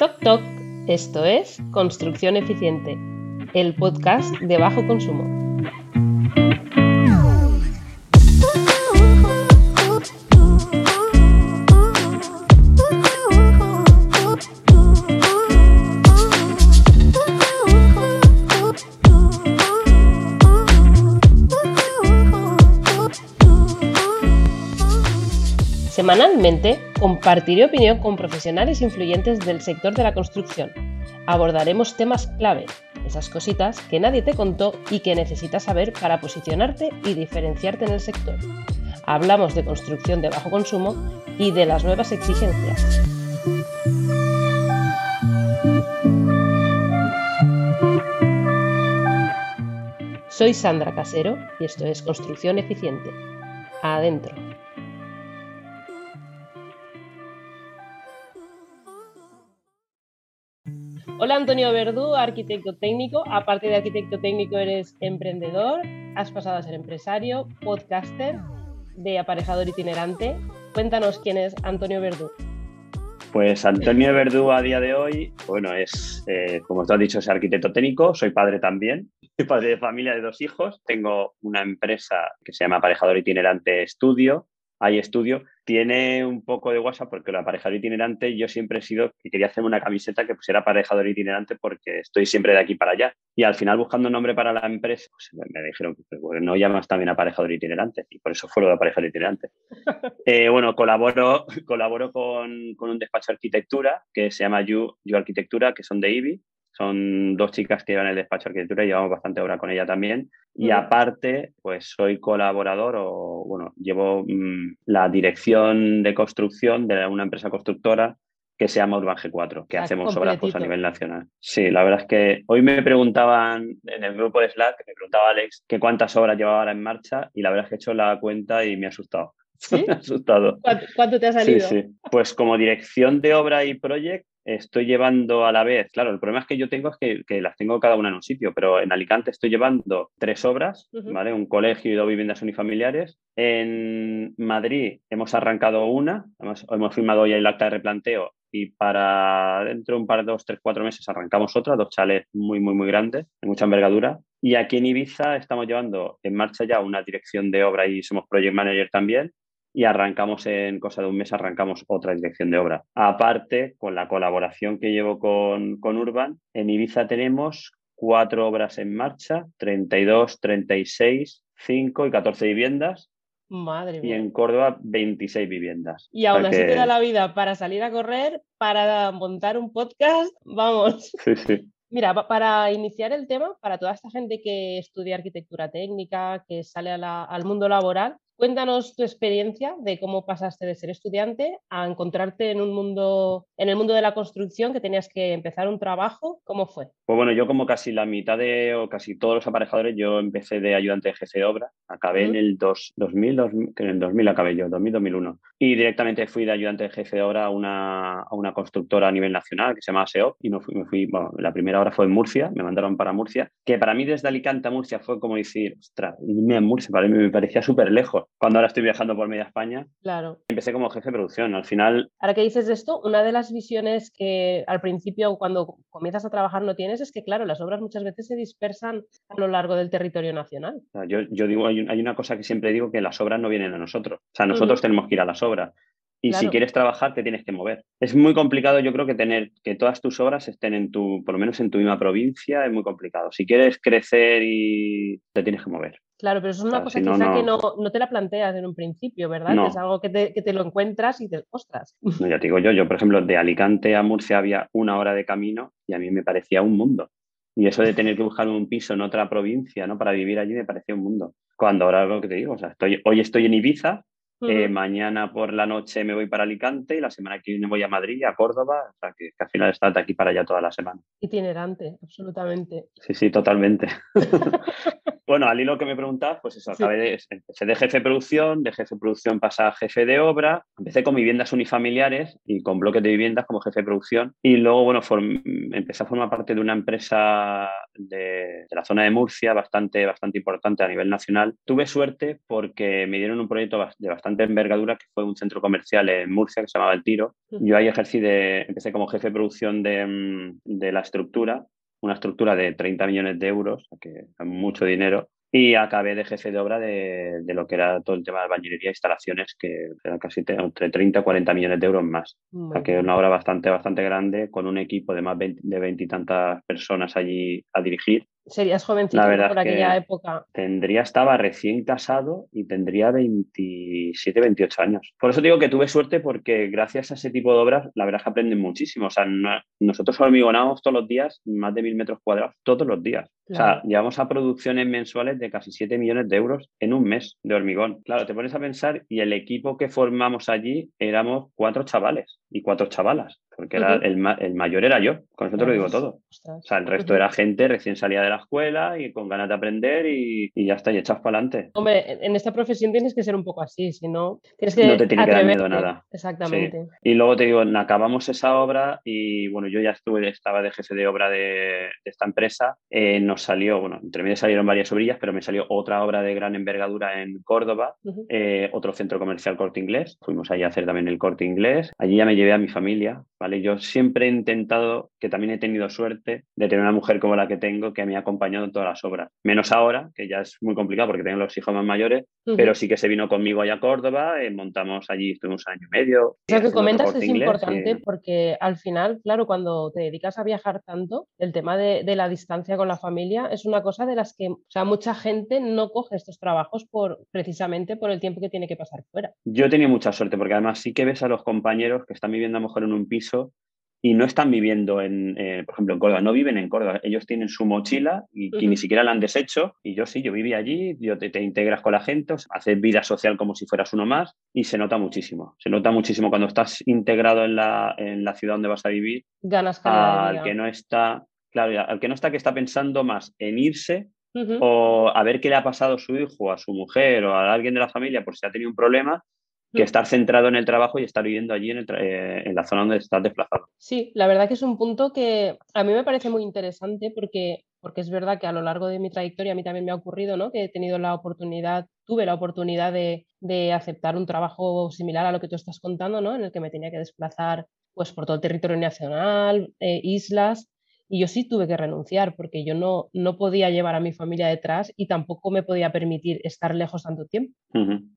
Toc Toc, esto es Construcción Eficiente, el podcast de bajo consumo. Compartiré opinión con profesionales influyentes del sector de la construcción. Abordaremos temas clave, esas cositas que nadie te contó y que necesitas saber para posicionarte y diferenciarte en el sector. Hablamos de construcción de bajo consumo y de las nuevas exigencias. Soy Sandra Casero y esto es Construcción Eficiente. Adentro. Hola Antonio Verdú, arquitecto técnico. Aparte de arquitecto técnico, eres emprendedor, has pasado a ser empresario, podcaster, de aparejador itinerante. Cuéntanos quién es Antonio Verdú. Pues Antonio Verdú a día de hoy, bueno, es, eh, como te has dicho, es arquitecto técnico, soy padre también, soy padre de familia de dos hijos, tengo una empresa que se llama Aparejador Itinerante Estudio, hay estudio, tiene un poco de WhatsApp porque el aparejador itinerante yo siempre he sido que quería hacerme una camiseta que pusiera aparejador itinerante porque estoy siempre de aquí para allá. Y al final buscando un nombre para la empresa, pues me dijeron que pues, no llamas también aparejador itinerante y por eso fue lo de aparejador itinerante. Eh, bueno, colaboro, colaboro con, con, un despacho de arquitectura que se llama You, you Arquitectura, que son de IBI son dos chicas que llevan el despacho de arquitectura y llevamos bastante obra con ella también. Y aparte, pues soy colaborador o, bueno, llevo mm, la dirección de construcción de una empresa constructora que se llama Urban G4, que hacemos obras pues, a nivel nacional. Sí, la verdad es que hoy me preguntaban en el grupo de Slack, me preguntaba Alex que cuántas obras llevaba ahora en marcha y la verdad es que he hecho la cuenta y me ha asustado. ¿Sí? me ha asustado. ¿Cuánto, te ha salido? Sí, sí. Pues como dirección de obra y project estoy llevando a la vez, claro, el problema es que yo tengo es que, las tengo cada una en un sitio, pero en Alicante estoy llevando tres obras, ¿vale? Un colegio y dos viviendas unifamiliares. En Madrid hemos arrancado una, hemos, hemos firmado ya el acta de replanteo y para dentro de un par de dos, tres, cuatro meses arrancamos otra, dos chalets muy, muy, muy grandes, de mucha envergadura. Y aquí en Ibiza estamos llevando en marcha ya una dirección de obra y somos project manager también y arrancamos en cosa de un mes, arrancamos otra dirección de obra. Aparte, con la colaboración que llevo con, con Urban, en Ibiza tenemos cuatro obras en marcha, 32, 36, 5 y 14 viviendas. Madre mía. Y en Córdoba, 26 viviendas. Y aún así te da la vida para salir a correr, para montar un podcast, vamos. Sí, sí. Mira, para iniciar el tema, para toda esta gente que estudia arquitectura técnica, que sale al mundo laboral, Cuéntanos tu experiencia de cómo pasaste de ser estudiante a encontrarte en un mundo, en el mundo de la construcción, que tenías que empezar un trabajo. ¿Cómo fue? Pues bueno, yo como casi la mitad de, o casi todos los aparejadores, yo empecé de ayudante de jefe de obra. Acabé en el 2000, en el 2000 acabé yo, 2000, 2001. Y directamente fui de ayudante de jefe de obra a una, a una constructora a nivel nacional que se llama SEOP y me fui, me fui bueno, la primera hora fue en Murcia, me mandaron para Murcia, que para mí desde Alicante a Murcia fue como decir, ostras, irme a Murcia, para mí me parecía súper lejos cuando ahora estoy viajando por media España. Claro. Empecé como jefe de producción. Al final. Ahora que dices esto, una de las visiones que al principio, cuando comienzas a trabajar, no tienes es que, claro, las obras muchas veces se dispersan a lo largo del territorio nacional. Yo, yo digo, hay, una cosa que siempre digo, que las obras no vienen a nosotros. O sea, nosotros tenemos que ir a las obras. Y si quieres trabajar, te tienes que mover. Es muy complicado, yo creo que tener que todas tus obras estén en tu, por lo menos en tu misma provincia, es muy complicado. Si quieres crecer y te tienes que mover. Claro, pero eso es una cosa quizá que no, no, te la planteas en un principio, ¿verdad? Es algo que te, que te, lo encuentras y te ostras. No, ya te digo yo, yo por ejemplo, de Alicante a Murcia había una hora de camino y a mí me parecía un mundo. Y eso de tener que buscar un piso en otra provincia, ¿no? Para vivir allí me parecía un mundo. Cuando ahora lo que te digo, o sea, estoy, hoy estoy en Ibiza, eh, mañana por la noche me voy para Alicante y la semana que viene voy a Madrid, a Córdoba, o sea que, al final está de aquí para allá toda la semana. Itinerante, absolutamente. Sí, sí, totalmente. bueno, al hilo que me preguntas, pues eso, acabé de, empecé de jefe de producción, de jefe de producción pasé a jefe de obra, empecé con viviendas unifamiliares y con bloques de viviendas como jefe de producción y luego, bueno, empecé a formar parte de una empresa de, la zona de Murcia bastante, bastante importante a nivel nacional. Tuve suerte porque me dieron un proyecto de bastante envergadura que fue un centro comercial en Murcia que se llamaba El Tiro. Yo ahí ejercí de, empecé como jefe de producción de, de la estructura una estructura de 30 millones de euros, que es mucho dinero, y acabé de jefe de obra de, lo que era todo el tema de bañería e instalaciones, que era casi entre 30 y 40 millones de euros más. O sea, que una obra bastante, bastante grande, con un equipo de más de 20 y tantas personas allí a dirigir Serías jovencito por aquella época. Tendría, estaba recién casado y tendría 27, 28 años. Por eso digo que tuve suerte porque gracias a ese tipo de obras, la verdad es que aprenden muchísimo. O sea, nosotros hormigonamos todos los días más de mil metros cuadrados, todos los días. O sea, llevamos a producciones mensuales de casi 7 millones de euros en un mes de hormigón. Claro, te pones a pensar y el equipo que formamos allí éramos cuatro chavales y cuatro chavalas porque era el, mayor era yo, con eso te lo digo todo. O sea, el resto era gente recién salida de la escuela y con ganas de aprender y, ya está, y echas para adelante. Hombre, en esta profesión tienes que ser un poco así, si no, tienes que No te tiene que dar miedo nada. Exactamente. Y luego te digo, acabamos esa obra y bueno, yo ya estuve, estaba de jefe de obra de, esta empresa, eh, nos salió, bueno, entre medio salieron varias obrillas, pero me salió otra obra de gran envergadura en Córdoba, eh, otro centro comercial corte inglés, fuimos allí a hacer también el corte inglés, allí ya me llevé a mi familia, ¿vale? Yo siempre he intentado, que también he tenido suerte, de tener una mujer como la que tengo, que me ha acompañado en todas las obras. Menos ahora, que ya es muy complicado porque tengo los hijos más mayores, pero sí que se vino conmigo allá a Córdoba, eh, montamos allí, estuvimos año y medio. Lo que comentas es importante porque al final, claro, cuando te dedicas a viajar tanto, el tema de, de, la distancia con la familia es una cosa de las que, o sea, mucha gente no coge estos trabajos por precisamente por el tiempo que tiene que pasar fuera. Yo he tenido mucha suerte porque además sí que ves a los compañeros que están viviendo a lo mejor en un piso y no están viviendo en, eh, por ejemplo, en Córdoba, no viven en Córdoba, ellos tienen su mochila y, ni siquiera la han deshecho. Y yo sí, yo viví allí, yo te, te, integras con la gente, haces vida social como si fueras uno más y se nota muchísimo, se nota muchísimo cuando estás integrado en la, en la ciudad donde vas a vivir, ganas al que no está, claro, al que no está que está pensando más en irse o a ver qué le ha pasado a su hijo, a su mujer o a alguien de la familia por si ha tenido un problema que estar centrado en el trabajo y estar viviendo allí en, eh, en, la zona donde estás desplazado. Sí, la verdad que es un punto que a mí me parece muy interesante porque, porque es verdad que a lo largo de mi trayectoria a mí también me ha ocurrido, ¿no? Que he tenido la oportunidad, tuve la oportunidad de, de aceptar un trabajo similar a lo que tú estás contando, ¿no? En el que me tenía que desplazar pues por todo el territorio nacional, eh, islas, y yo sí tuve que renunciar porque yo no, no podía llevar a mi familia detrás y tampoco me podía permitir estar lejos tanto tiempo.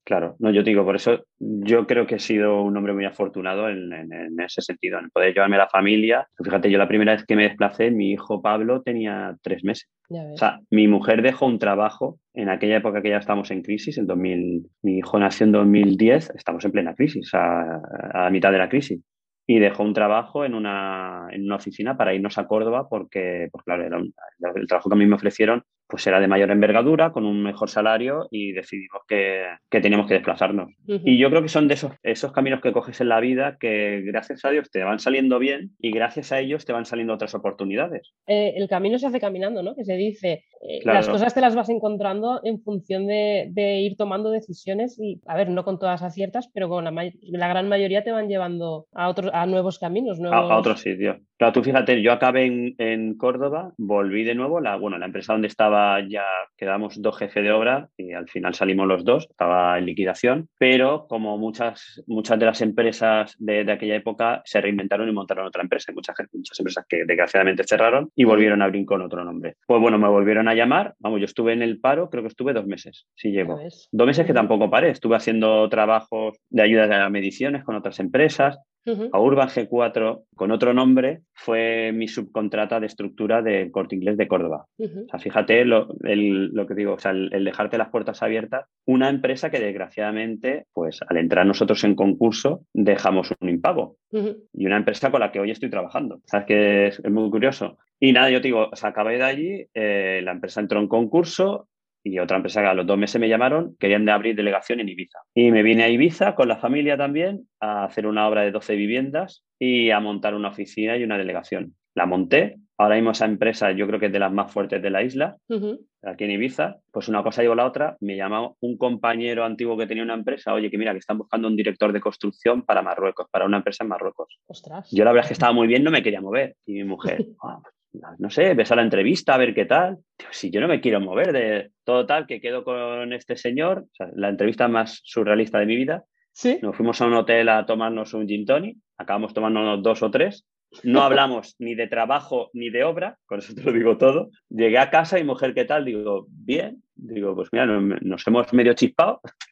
claro, no, yo te digo, por eso yo creo que he sido un hombre muy afortunado en, ese sentido, en poder llevarme a la familia. Fíjate, yo la primera vez que me desplacé, mi hijo Pablo tenía tres meses. O sea, mi mujer dejó un trabajo en aquella época que ya estamos en crisis, en 2000, mi hijo nació en 2010, estamos en plena crisis, a, a mitad de la crisis y dejó un trabajo en una, en una oficina para irnos a Córdoba porque, pues claro, el trabajo que a mí me ofrecieron pues era de mayor envergadura, con un mejor salario y decidimos que, que teníamos que desplazarnos. Y yo creo que son de esos, esos caminos que coges en la vida que gracias a Dios te van saliendo bien y gracias a ellos te van saliendo otras oportunidades. Eh, el camino se hace caminando, ¿no? Que se dice, eh, las cosas te las vas encontrando en función de, de, ir tomando decisiones y, a ver, no con todas aciertas, pero con la, la gran mayoría te van llevando a, otros, a nuevos caminos. Nuevos... A, a otros sitios. Claro, tú fíjate, yo acabé en, en Córdoba, volví de nuevo, la, bueno, la empresa donde estaba ya quedamos dos jefes de obra y al final salimos los dos, estaba en liquidación, pero como muchas, muchas de las empresas de, de aquella época se reinventaron y montaron otra empresa, hay muchas, muchas empresas que desgraciadamente cerraron y volvieron a abrir con otro nombre. Pues bueno, me volvieron a llamar, vamos, yo estuve en el paro, creo que estuve dos meses, sí llevo. Dos meses que tampoco paré, estuve haciendo trabajos de ayuda a mediciones con otras empresas, a Urban G4, con otro nombre, fue mi subcontrata de estructura del corte inglés de Córdoba. O sea, fíjate lo, lo que digo, o sea, el, dejarte las puertas abiertas. Una empresa que desgraciadamente, pues al entrar nosotros en concurso, dejamos un impago. Y una empresa con la que hoy estoy trabajando. ¿Sabes que es, muy curioso? Y nada, yo te digo, o sea, acabé de allí, eh, la empresa entró en concurso, y otra empresa que a los dos meses me llamaron, querían de abrir delegación en Ibiza. Y me vine a Ibiza con la familia también a hacer una obra de 12 viviendas y a montar una oficina y una delegación. La monté, Ahora mismo esa empresa yo creo que es de las más fuertes de la isla, aquí en Ibiza. Pues una cosa llevo la otra, me llamó un compañero antiguo que tenía una empresa, oye, que mira, que están buscando un director de construcción para Marruecos, para una empresa en Marruecos. Ostras. Yo la verdad es que estaba muy bien, no me quería mover. Y mi mujer, ah, no sé, ves a la entrevista a ver qué tal. si yo no me quiero mover de todo tal, que quedo con este señor, la entrevista más surrealista de mi vida. ¿Sí? Nos fuimos a un hotel a tomarnos un gin tonic, acabamos tomándonos dos o tres no hablamos ni de trabajo ni de obra, con eso te lo digo todo. Llegué a casa y mujer, ¿qué tal? Digo, bien. Digo, pues mira, nos, hemos medio chispado.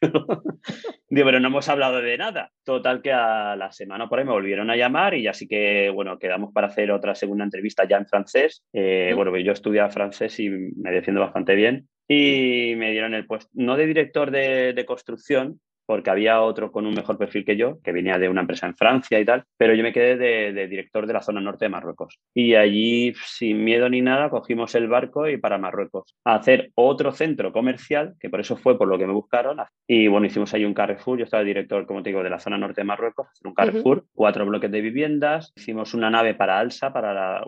Digo, pero no hemos hablado de nada. Total que a la semana por ahí me volvieron a llamar y así que, bueno, quedamos para hacer otra segunda entrevista ya en francés. Eh, bueno, yo estudiaba francés y me defiendo bastante bien. Y me dieron el puesto, no de director de construcción, porque había otro con un mejor perfil que yo, que venía de una empresa en Francia y tal, pero yo me quedé de, director de la zona norte de Marruecos. Y allí, sin miedo ni nada, cogimos el barco y para Marruecos, a hacer otro centro comercial, que por eso fue por lo que me buscaron. Y bueno, hicimos ahí un Carrefour, yo estaba director, como te digo, de la zona norte de Marruecos, hacer un Carrefour, cuatro bloques de viviendas, hicimos una nave para Alsa, para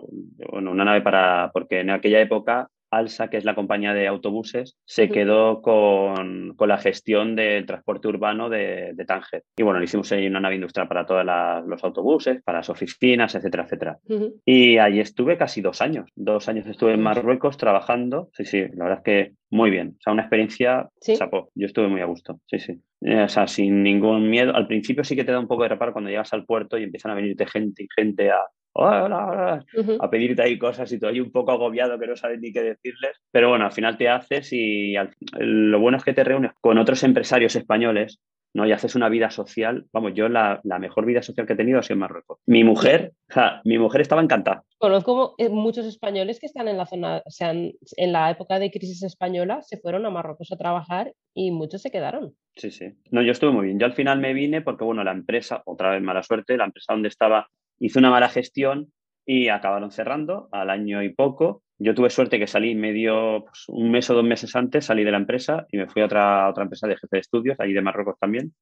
bueno, una nave para, porque en aquella época Alsa, que es la compañía de autobuses, se quedó con, la gestión del transporte urbano de, de Tánger. Y bueno, le hicimos ahí una nave industrial para todos los autobuses, para las oficinas, etcétera, etcétera. Y allí estuve casi dos años. Dos años estuve en Marruecos trabajando. Sí, sí, la verdad es que muy bien. O sea, una experiencia, ¿Sí? Yo estuve muy a gusto. Sí, sí. Eh, o sea, sin ningún miedo. Al principio sí que te da un poco de reparo cuando llegas al puerto y empiezan a venirte gente y gente a, hola, a pedirte ahí cosas y todo ahí un poco agobiado que no sabes ni qué decirles. Pero bueno, al final te haces y lo bueno es que te reúnes con otros empresarios españoles ¿no? Y haces una vida social. Vamos, yo la, mejor vida social que he tenido ha sido en Marruecos. Mi mujer, mi mujer estaba encantada. Conozco eh, muchos españoles que están en la zona, o sea, en la época de crisis española, se fueron a Marruecos a trabajar y muchos se quedaron. Sí, sí. No, yo estuve muy bien. Yo al final me vine porque, bueno, la empresa, otra vez mala suerte, la empresa donde estaba hizo una mala gestión y acabaron cerrando al año y poco yo tuve suerte que salí medio, pues, un mes o dos meses antes, salí de la empresa y me fui a otra, otra empresa de jefe de estudios, ahí de Marruecos también.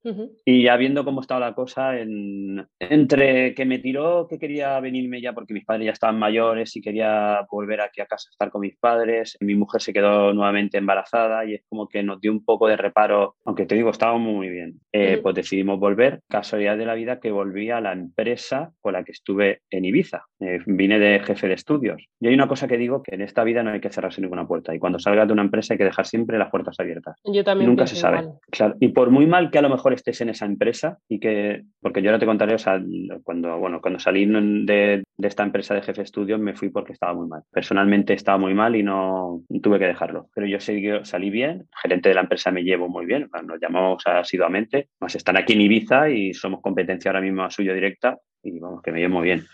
Y ya viendo cómo estaba la cosa, en, entre que me tiró que quería venirme ya porque mis padres ya estaban mayores y quería volver aquí a casa a estar con mis padres, mi mujer se quedó nuevamente embarazada y es como que nos dio un poco de reparo, aunque te digo, estábamos muy bien. Eh, pues decidimos volver, casualidad de la vida que volví a la empresa con la que estuve en Ibiza. Eh, vine de jefe de estudios. Y hay una cosa que digo que en esta vida no hay que cerrarse ninguna puerta y cuando salgas de una empresa hay que dejar siempre las puertas abiertas. Yo también. Nunca se sabe. Claro. Y por muy mal que a lo mejor estés en esa empresa y que, porque yo ahora te contaré, o sea, cuando, bueno, cuando salí de, esta empresa de jefe de estudios me fui porque estaba muy mal. Personalmente estaba muy mal y no tuve que dejarlo. Pero yo salí bien, el gerente de la empresa me llevo muy bien, nos llamamos asiduamente, nos están aquí en Ibiza y somos competencia ahora mismo a suyo directa y vamos, que me llevo muy bien.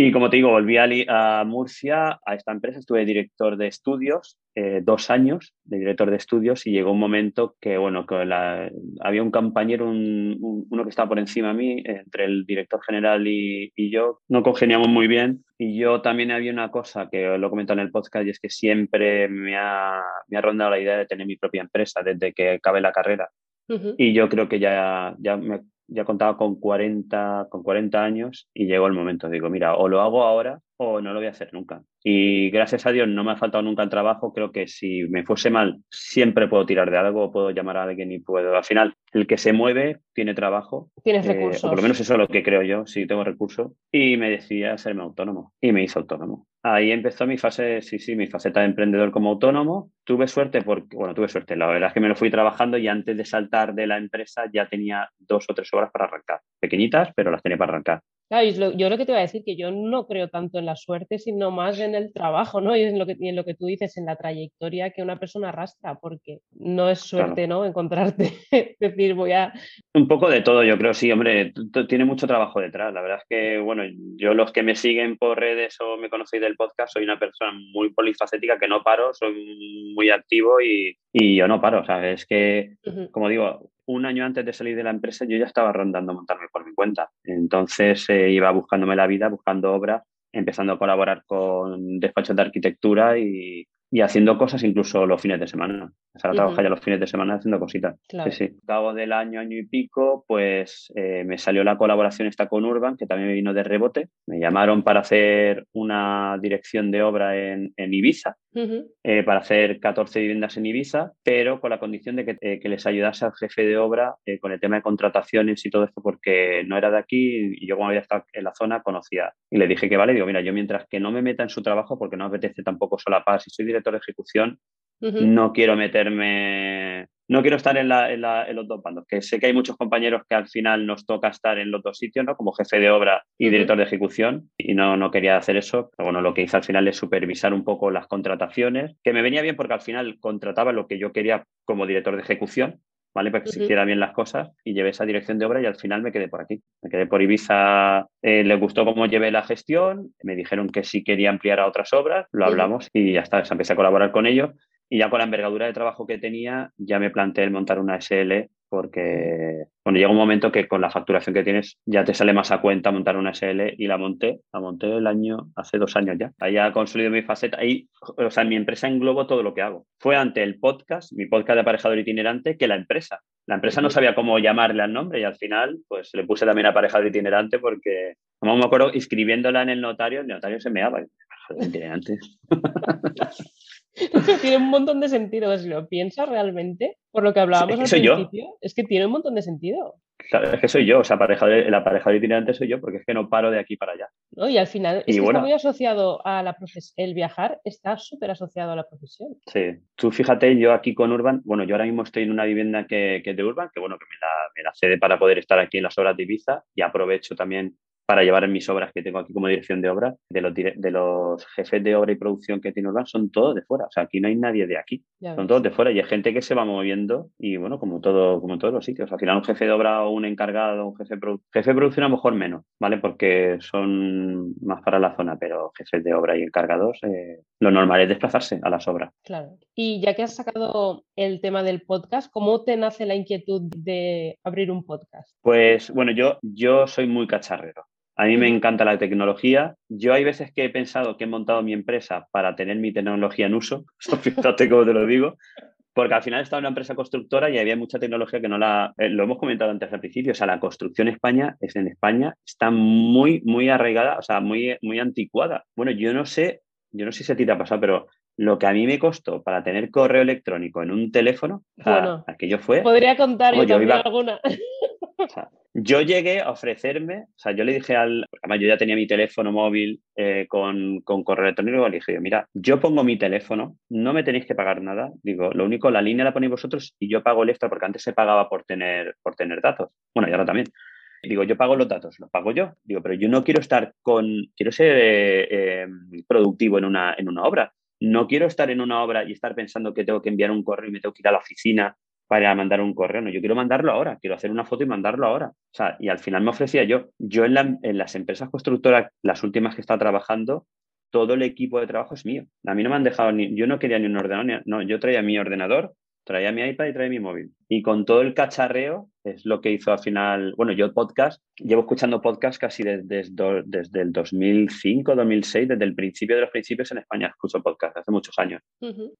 Y como te digo, volví a, Murcia, a esta empresa, estuve director de estudios, eh, dos años de director de estudios y llegó un momento que, bueno, que había un compañero, uno que estaba por encima de mí, entre el director general y, yo, no congeniamos muy bien. Y yo también había una cosa que lo he comentado en el podcast y es que siempre me ha, me ha rondado la idea de tener mi propia empresa desde que acabé la carrera. Y yo creo que ya, ya me ya contaba con 40, con 40 años y llegó el momento. Digo, mira, o lo hago ahora o no lo voy a hacer nunca. Y gracias a Dios no me ha faltado nunca el trabajo. Creo que si me fuese mal, siempre puedo tirar de algo, puedo llamar a alguien y puedo. Al final, el que se mueve tiene trabajo. Tienes eh, recursos. por lo menos eso es lo que creo yo, sí tengo recursos. Y me decía serme autónomo y me hizo autónomo. Ahí empezó mi fase, sí, sí, mi faceta de emprendedor como autónomo. Tuve suerte porque, bueno, tuve suerte. La verdad es que me lo fui trabajando y antes de saltar de la empresa ya tenía dos o tres horas para arrancar. Pequeñitas, pero las tenía para arrancar. Claro, yo lo que te voy a decir que yo no creo tanto en la suerte, sino más en el trabajo, ¿no? Y en lo que, en lo que tú dices, en la trayectoria que una persona arrastra, porque no es suerte, ¿no? Encontrarte, decir, voy a... Un poco de todo, yo creo, sí, hombre, tiene mucho trabajo detrás. La verdad es que, bueno, yo los que me siguen por redes o me conocéis del podcast, soy una persona muy polifacética que no paro, soy muy activo y, y yo no paro, o sea, es que, como digo, un año antes de salir de la empresa yo ya estaba rondando montarme por mi cuenta. Entonces eh, iba buscándome la vida, buscando obras, empezando a colaborar con despachos de arquitectura y, y haciendo cosas incluso los fines de semana. O sea, uh ya los fines de semana haciendo cositas. Claro. Sí, sí. cabo del año, año y pico, pues eh, me salió la colaboración esta con Urban, que también me vino de rebote. Me llamaron para hacer una dirección de obra en, en Ibiza, eh, para hacer 14 viviendas en Ibiza, pero con la condición de que, eh, que les ayudase al jefe de obra con el tema de contrataciones y todo esto, porque no era de aquí y yo como había estado en la zona conocía. Y le dije que vale, digo, mira, yo mientras que no me meta en su trabajo, porque no me apetece tampoco solapar, si soy director de ejecución, no quiero meterme, no quiero estar en, los dos bandos, que sé que hay muchos compañeros que al final nos toca estar en los dos sitios, ¿no? Como jefe de obra y director de ejecución, y no, no quería hacer eso. Pero bueno, lo que hice al final es supervisar un poco las contrataciones, que me venía bien porque al final contrataba lo que yo quería como director de ejecución, ¿vale? Para que se hiciera bien las cosas y llevé esa dirección de obra y al final me quedé por aquí. Me quedé por Ibiza, eh, les gustó cómo llevé la gestión, me dijeron que si quería ampliar a otras obras, lo hablamos y ya está, empecé a colaborar con ellos y ya con la envergadura de trabajo que tenía, ya me planteé el montar una SL porque bueno, llega un momento que con la facturación que tienes ya te sale más a cuenta montar una SL y la monté, la monté el año, hace dos años ya. Ahí ha construido mi faceta, ahí, o sea, en mi empresa englobo todo lo que hago. Fue ante el podcast, mi podcast de aparejador itinerante, que la empresa. La empresa no sabía cómo llamarle al nombre y al final pues le puse también aparejador itinerante porque, como me acuerdo, inscribiéndola en el notario, el notario se me daba. Itinerante. tiene un montón de sentido. Si lo piensas realmente, por lo que hablábamos al principio, es que tiene un montón de sentido. Claro, es que soy yo, o sea, el aparejador itinerante soy yo, porque es que no paro de aquí para allá. ¿No? Y al final es que está muy asociado a la profesión. El viajar está súper asociado a la profesión. Sí, tú fíjate, yo aquí con Urban, bueno, yo ahora mismo estoy en una vivienda que, que es de Urban, que bueno, que me la, me la cede para poder estar aquí en las obras de Ibiza y aprovecho también para llevar en mis obras que tengo aquí como dirección de obra, de los, de los jefes de obra y producción que tiene Urban, son todos de fuera. O sea, aquí no hay nadie de aquí. son todos de fuera y hay gente que se va moviendo y bueno, como todo, como en todos los sitios. Al final un jefe de obra o un encargado, un jefe de, jefe de producción a lo mejor menos, ¿vale? Porque son más para la zona, pero jefes de obra y encargados, eh, lo normal es desplazarse a las obras. Claro. Y ya que has sacado el tema del podcast, ¿cómo te nace la inquietud de abrir un podcast? Pues bueno, yo, yo soy muy cacharrero. A mí me encanta la tecnología. Yo hay veces que he pensado que he montado mi empresa para tener mi tecnología en uso. Fíjate cómo te lo digo. Porque al final estaba en una empresa constructora y había mucha tecnología que no la... Eh, lo hemos comentado antes al principio. O sea, la construcción en España, es en España, está muy, muy arraigada, o sea, muy, muy anticuada. Bueno, yo no sé, yo no sé si a ti te ha pasado, pero lo que a mí me costó para tener correo electrónico en un teléfono, bueno, aquello fue... Podría contar yo, también alguna. yo llegué a ofrecerme, o sea, yo le dije al, además yo ya tenía mi teléfono móvil eh, con, con, correo electrónico, le dije, mira, yo pongo mi teléfono, no me tenéis que pagar nada, digo, lo único, la línea la ponéis vosotros y yo pago el extra porque antes se pagaba por tener, por tener datos, bueno, y ahora también. Digo, yo pago los datos, los pago yo. Digo, pero yo no quiero estar con, quiero ser eh, eh, productivo en una, en una obra. No quiero estar en una obra y estar pensando que tengo que enviar un correo y me tengo que ir a la oficina para mandar un correo. No, yo quiero mandarlo ahora, quiero hacer una foto y mandarlo ahora. O sea, y al final me ofrecía yo, yo en, en las empresas constructoras, las últimas que estado trabajando, todo el equipo de trabajo es mío. A mí no me han dejado ni, yo no quería ni un ordenador, no, yo traía mi ordenador, traía mi iPad y traía mi móvil. Y con todo el cacharreo es lo que hizo al final, bueno, yo podcast, llevo escuchando podcast casi desde, desde, el 2005, 2006, desde el principio de los principios en España escucho podcast, hace muchos años.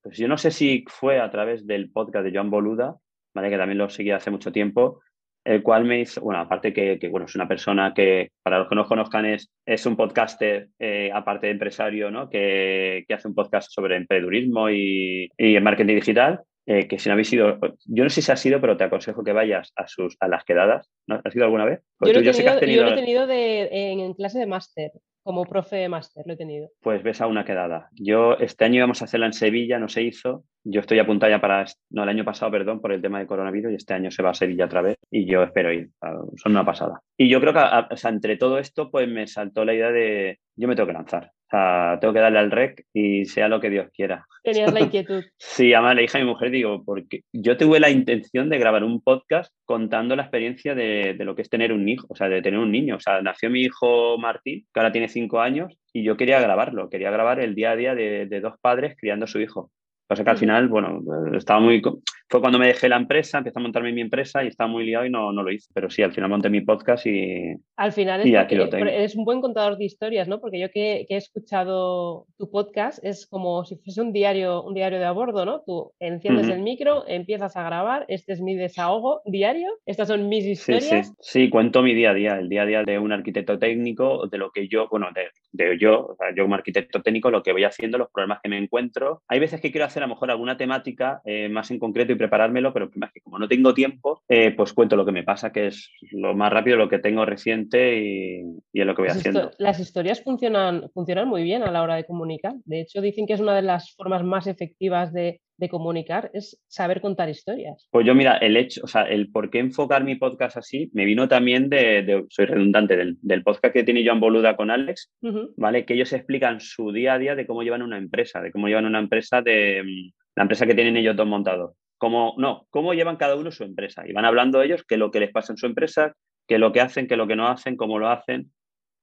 Pues yo no sé si fue a través del podcast de Joan Boluda, ¿vale? que también lo seguía hace mucho tiempo, el cual me hizo, bueno, aparte que, bueno, es una persona que, para los que no conozcan, es, es un podcaster, eh, aparte de empresario, ¿no? Que, que, hace un podcast sobre emprendedurismo y, y el marketing digital. Eh, que si no habéis ido, yo no sé si has ido, pero te aconsejo que vayas a, sus, a las quedadas. ¿no? ¿Has ido alguna vez? Yo, lo he tenido, tenido de, en, clase de máster, como profe de máster, lo he tenido. Pues ves a una quedada. Yo este año íbamos a hacerla en Sevilla, no se hizo. Yo estoy apuntada ya para, no, el año pasado, perdón, por el tema de coronavirus y este año se va a Sevilla otra vez y yo espero ir. Son una pasada. Y yo creo que, o sea, entre todo esto, pues me saltó la idea de, yo me tengo que lanzar. O sea, tengo que darle al rec y sea lo que Dios quiera. Tenías la inquietud. sí, además le dije a mi mujer, digo, porque yo tuve la intención de grabar un podcast contando la experiencia de, lo que es tener un hijo, o sea, de tener un niño. O sea, nació mi hijo Martín, que ahora tiene cinco años, y yo quería grabarlo, quería grabar el día a día de, de dos padres criando a su hijo. Pasa que al final, bueno, estaba muy. Fue cuando me dejé la empresa, empecé a montarme mi empresa y estaba muy liado y no, no lo hice. Pero sí, al final monté mi podcast y. Al final es, aquí lo tengo. es un buen contador de historias, ¿no? Porque yo que, que, he escuchado tu podcast es como si fuese un diario, un diario de a bordo, ¿no? Tú enciendes el micro, empiezas a grabar, este es mi desahogo diario, estas son mis historias. Sí, sí. sí, cuento mi día a día, el día a día de un arquitecto técnico, de lo que yo, bueno, de, de yo, o sea, yo como arquitecto técnico, lo que voy haciendo, los problemas que me encuentro. Hay veces que quiero hacer a lo mejor alguna temática eh, más en concreto y preparármelo, pero que como no tengo tiempo, eh, pues cuento lo que me pasa, que es lo más rápido, lo que tengo reciente y, y es lo que voy haciendo. Las historias funcionan, funcionan muy bien a la hora de comunicar. De hecho, dicen que es una de las formas más efectivas de, de comunicar es saber contar historias. Pues yo, mira, el hecho, o sea, el por qué enfocar mi podcast así, me vino también de, soy redundante, del, del, podcast que tiene Joan Boluda con Alex, ¿vale? Que ellos explican su día a día de cómo llevan una empresa, de cómo llevan una empresa de mm, la empresa que tienen ellos dos montados. Cómo, no, cómo llevan cada uno su empresa. Y van hablando ellos qué es lo que les pasa en su empresa, qué es lo que hacen, qué es lo que no hacen, cómo lo hacen.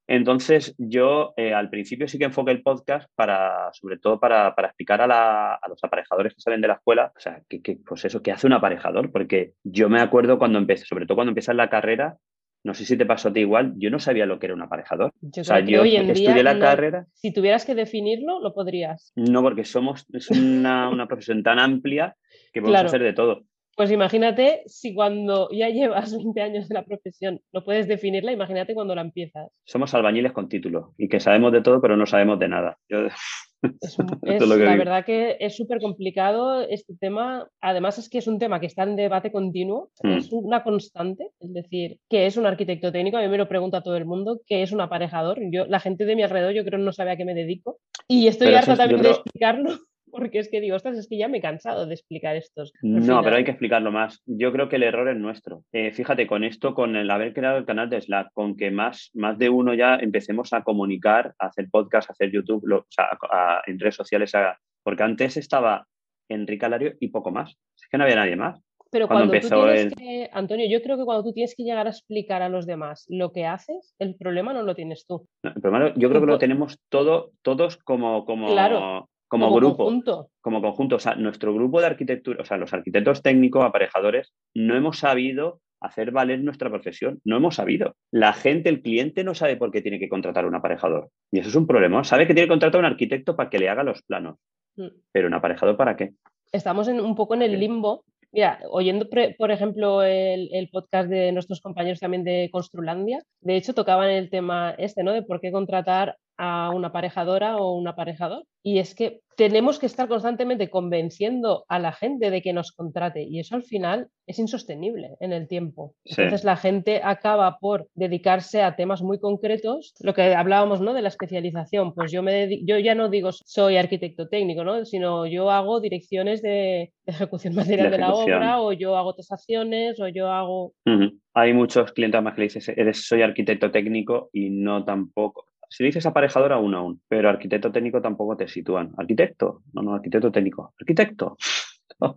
Entonces, yo eh, al principio sí que enfoqué el podcast para, sobre todo para, para explicar a, a, los aparejadores que salen de la escuela, o sea, que, que, pues eso, ¿qué hace un aparejador? Porque yo me acuerdo cuando empecé, sobre todo cuando empiezas la carrera, no sé si te pasó a ti igual, yo no sabía lo que era un aparejador. Yo o sea, yo hoy en estudié día, la carrera. Si tuvieras que definirlo, lo podrías. No, porque somos, es una, una profesión tan amplia que podemos claro. hacer de todo. Pues imagínate si cuando ya llevas 20 años de la profesión no puedes definirla, imagínate cuando la empiezas. Somos albañiles con título y que sabemos de todo, pero no sabemos de nada. Yo... Es, es, la digo. verdad que es súper complicado este tema. Además es que es un tema que está en debate continuo, mm. es una constante. Es decir, ¿qué es un arquitecto técnico? A mí me lo pregunta todo el mundo, ¿qué es un aparejador? Yo, la gente de mi alrededor yo creo no sabe a qué me dedico y estoy pero harta también creo... de explicarlo porque es que digo, ostras, es que ya me he cansado de explicar estos. No, pero hay que explicarlo más. Yo creo que el error es nuestro. Eh, fíjate, con esto, con el haber creado el canal de Slack, con que más, más de uno ya empecemos a comunicar, a hacer podcast, a hacer YouTube, lo, o sea, a, a, en redes sociales, a, porque antes estaba Enrique Alario y poco más. Es que no había nadie más. Pero cuando, cuando tú tienes el... que, Antonio, yo creo que cuando tú tienes que llegar a explicar a los demás lo que haces, el problema no lo tienes tú. No, el problema yo creo que lo tenemos todo, todos como, como, claro como, como grupo, conjunto. como conjunto. O sea, nuestro grupo de arquitectura, o sea, los arquitectos técnicos, aparejadores, no hemos sabido hacer valer nuestra profesión. No hemos sabido. La gente, el cliente, no sabe por qué tiene que contratar un aparejador. Y eso es un problema. Sabe que tiene que contratar un arquitecto para que le haga los planos. Mm. Pero un aparejador, ¿para qué? Estamos en, un poco en el limbo. Mira, oyendo, por ejemplo, el, el, podcast de nuestros compañeros también de Construlandia, de hecho tocaban el tema este, ¿no? De por qué contratar a una aparejadora o un aparejador. Y es que tenemos que estar constantemente convenciendo a la gente de que nos contrate y eso al final es insostenible en el tiempo. Sí. Entonces la gente acaba por dedicarse a temas muy concretos, lo que hablábamos ¿no? de la especialización, pues yo, me yo ya no digo soy arquitecto técnico, ¿no? sino yo hago direcciones de, de ejecución material de, de, la obra o yo hago tasaciones o yo hago... Uh -huh. Hay muchos clientes más que le dices, eres, soy arquitecto técnico y no tampoco si dices aparejador, aún aún, pero arquitecto técnico tampoco te sitúan. ¿Arquitecto? No, no, arquitecto técnico. ¿Arquitecto? no,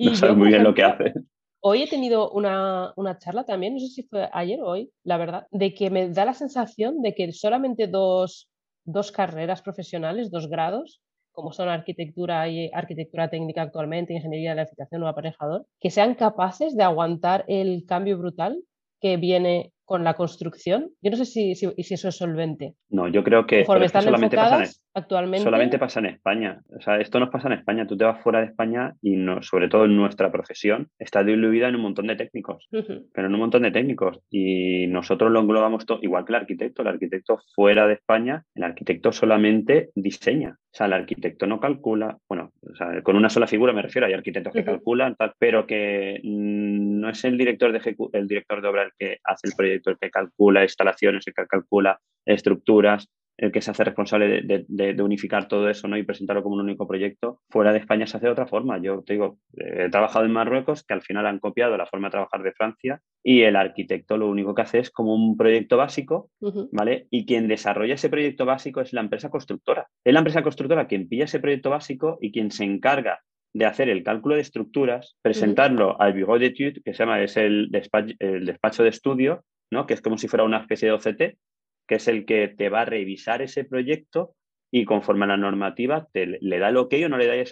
no sabes muy bien lo que hace. Hoy he tenido una, una, charla también, no sé si fue ayer o hoy, la verdad, de que me da la sensación de que solamente dos, dos carreras profesionales, dos grados, como son arquitectura y arquitectura técnica actualmente, ingeniería de la edificación o aparejador, que sean capaces de aguantar el cambio brutal que viene con la construcción. Yo no sé si, si, si eso es solvente. No, yo creo que, están solamente, pasa en, actualmente... solamente pasa en España. O sea, esto nos pasa en España. Tú te vas fuera de España y no, sobre todo en nuestra profesión está diluida en un montón de técnicos, uh -huh. pero en un montón de técnicos. Y nosotros lo englobamos todo, igual que el arquitecto. El arquitecto fuera de España, el arquitecto solamente diseña. O sea, el arquitecto no calcula, bueno, o sea, con una sola figura me refiero, hay arquitectos que uh -huh. calculan, tal, pero que no es el director de, el director de obra el que hace el proyecto, el que calcula instalaciones, el que calcula estructuras, el que se hace responsable de, de, de, unificar todo eso ¿no? y presentarlo como un único proyecto. Fuera de España se hace de otra forma. Yo te digo, he trabajado en Marruecos, que al final han copiado la forma de trabajar de Francia, y el arquitecto lo único que hace es como un proyecto básico, uh -huh. ¿vale? Y quien desarrolla ese proyecto básico es la empresa constructora. Es la empresa constructora quien pilla ese proyecto básico y quien se encarga de hacer el cálculo de estructuras, presentarlo uh -huh. al bureau d'études, que se llama, es el despacho, el despacho de estudio, ¿no? que es como si fuera una especie de OCT, que es el que te va a revisar ese proyecto y conforme a la normativa te, le da el ok o no le da eh,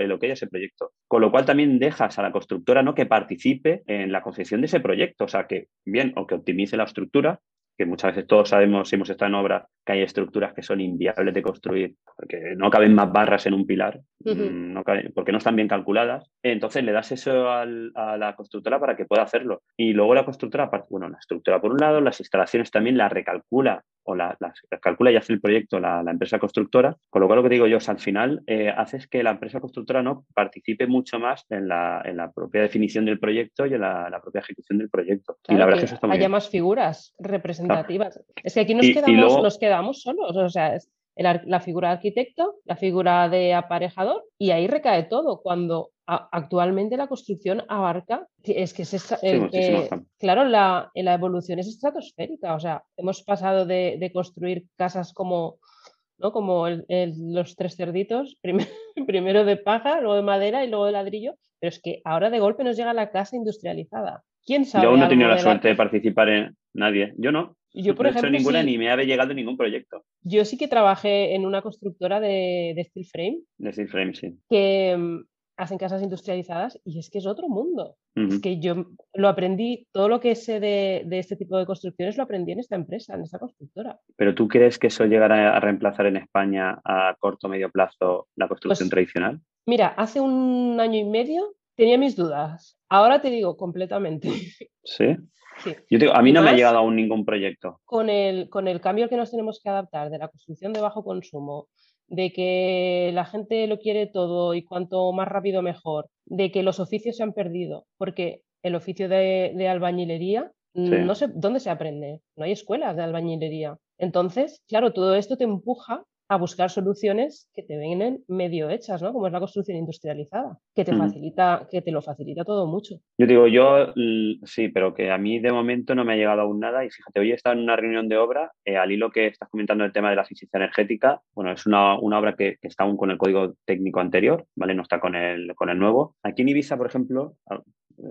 el ok a ese proyecto. Con lo cual también dejas a la constructora ¿no? que participe en la concepción de ese proyecto, o sea, que bien, o que optimice la estructura, que muchas veces todos sabemos, si hemos estado en obra, que hay estructuras que son inviables de construir, porque no caben más barras en un pilar, mm, porque no están bien calculadas. Entonces le das eso a la constructora para que pueda hacerlo. Y luego la constructora, bueno, la estructura por un lado, las instalaciones también la recalcula o las calcula y hace el proyecto la, empresa constructora, con lo cual lo que digo yo es al final eh, haces que la empresa constructora no participe mucho más en la, en la propia definición del proyecto y en la, propia ejecución del proyecto. y la verdad que, eso está haya más figuras representativas. Es que aquí nos, quedamos, nos quedamos solos, o sea, es la figura de arquitecto, la figura de aparejador y ahí recae todo cuando actualmente la construcción abarca, es que es, claro, la, la, evolución es estratosférica, o sea, hemos pasado de, construir casas como, ¿no? como los tres cerditos, primero, de paja, luego de madera y luego de ladrillo, pero es que ahora de golpe nos llega la casa industrializada. ¿Quién sabe? Yo no he tenido la suerte de participar en nadie, yo no. Yo, por ejemplo, ninguna ni me ha llegado ningún proyecto. Yo sí que trabajé en una constructora de, de steel frame. De steel frame, sí. Que mm, hacen casas industrializadas y es que es otro mundo. Es que yo lo aprendí, todo lo que sé de, este tipo de construcciones lo aprendí en esta empresa, en esta constructora. ¿Pero tú crees que eso llegará a reemplazar en España a corto o medio plazo la construcción pues tradicional? Mira, hace un año y medio tenía mis dudas. Ahora te digo completamente. ¿Sí? Sí. Yo digo, a mí no me ha llegado aún ningún proyecto. Con el, con el cambio que nos tenemos que adaptar de la construcción de bajo consumo, de que la gente lo quiere todo y cuanto más rápido mejor, de que los oficios se han perdido, porque el oficio de, albañilería, no sé dónde se aprende, no hay escuelas de albañilería. Entonces, claro, todo esto te empuja a buscar soluciones que te vienen medio hechas, ¿no? Como es la construcción industrializada, que te facilita, que te lo facilita todo mucho. Yo digo, yo sí, pero que a mí de momento no me ha llegado aún nada. Y fíjate, hoy he estado en una reunión de obra, eh, al hilo que estás comentando el tema de la eficiencia energética. Bueno, es una, una obra que, está aún con el código técnico anterior, ¿vale? No está con el, con el nuevo. Aquí en Ibiza, por ejemplo,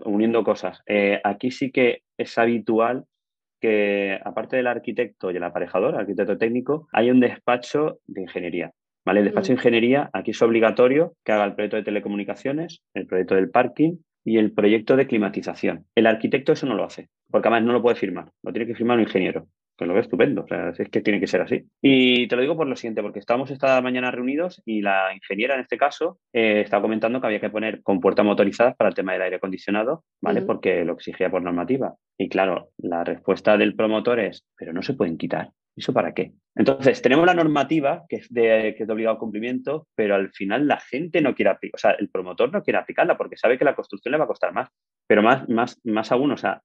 uniendo cosas, eh, aquí sí que es habitual que aparte del arquitecto y el aparejador, arquitecto técnico, hay un despacho de ingeniería. ¿vale? El despacho de mm. ingeniería aquí es obligatorio que haga el proyecto de telecomunicaciones, el proyecto del parking y el proyecto de climatización. El arquitecto eso no lo hace, porque además no lo puede firmar, lo tiene que firmar un ingeniero que lo veo estupendo. O sea, es que tiene que ser así. Y te lo digo por lo siguiente, porque estábamos esta mañana reunidos y la ingeniera en este caso eh, estaba comentando que había que poner con puertas motorizadas para el tema del aire acondicionado, ¿vale? Porque lo exigía por normativa. Y claro, la respuesta del promotor es, pero no se pueden quitar. ¿Eso para qué? Entonces, tenemos la normativa que es de, que es de obligado cumplimiento, pero al final la gente no quiere aplicar, o sea, el promotor no quiere aplicarla porque sabe que la construcción le va a costar más. Pero más, más, más aún, o sea,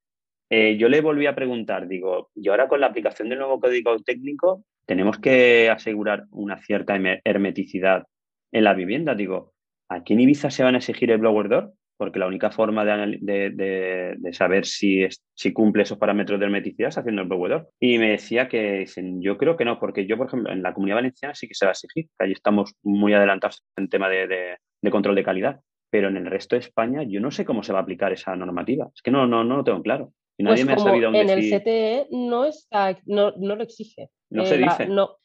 eh, yo le volví a preguntar, digo, y ahora con la aplicación del nuevo código técnico, tenemos que asegurar una cierta hermeticidad en la vivienda. Digo, ¿aquí en Ibiza se van a exigir el blower door? Porque la única forma de, saber si, si, cumple esos parámetros de hermeticidad es haciendo el blower door. Y me decía que yo creo que no, porque yo, por ejemplo, en la comunidad valenciana sí que se va a exigir, que allí estamos muy adelantados en tema de, control de calidad. Pero en el resto de España yo no sé cómo se va a aplicar esa normativa. Es que no, no, no lo tengo claro pues en el CTE no, está, no, lo exige. No se eh, dice. no,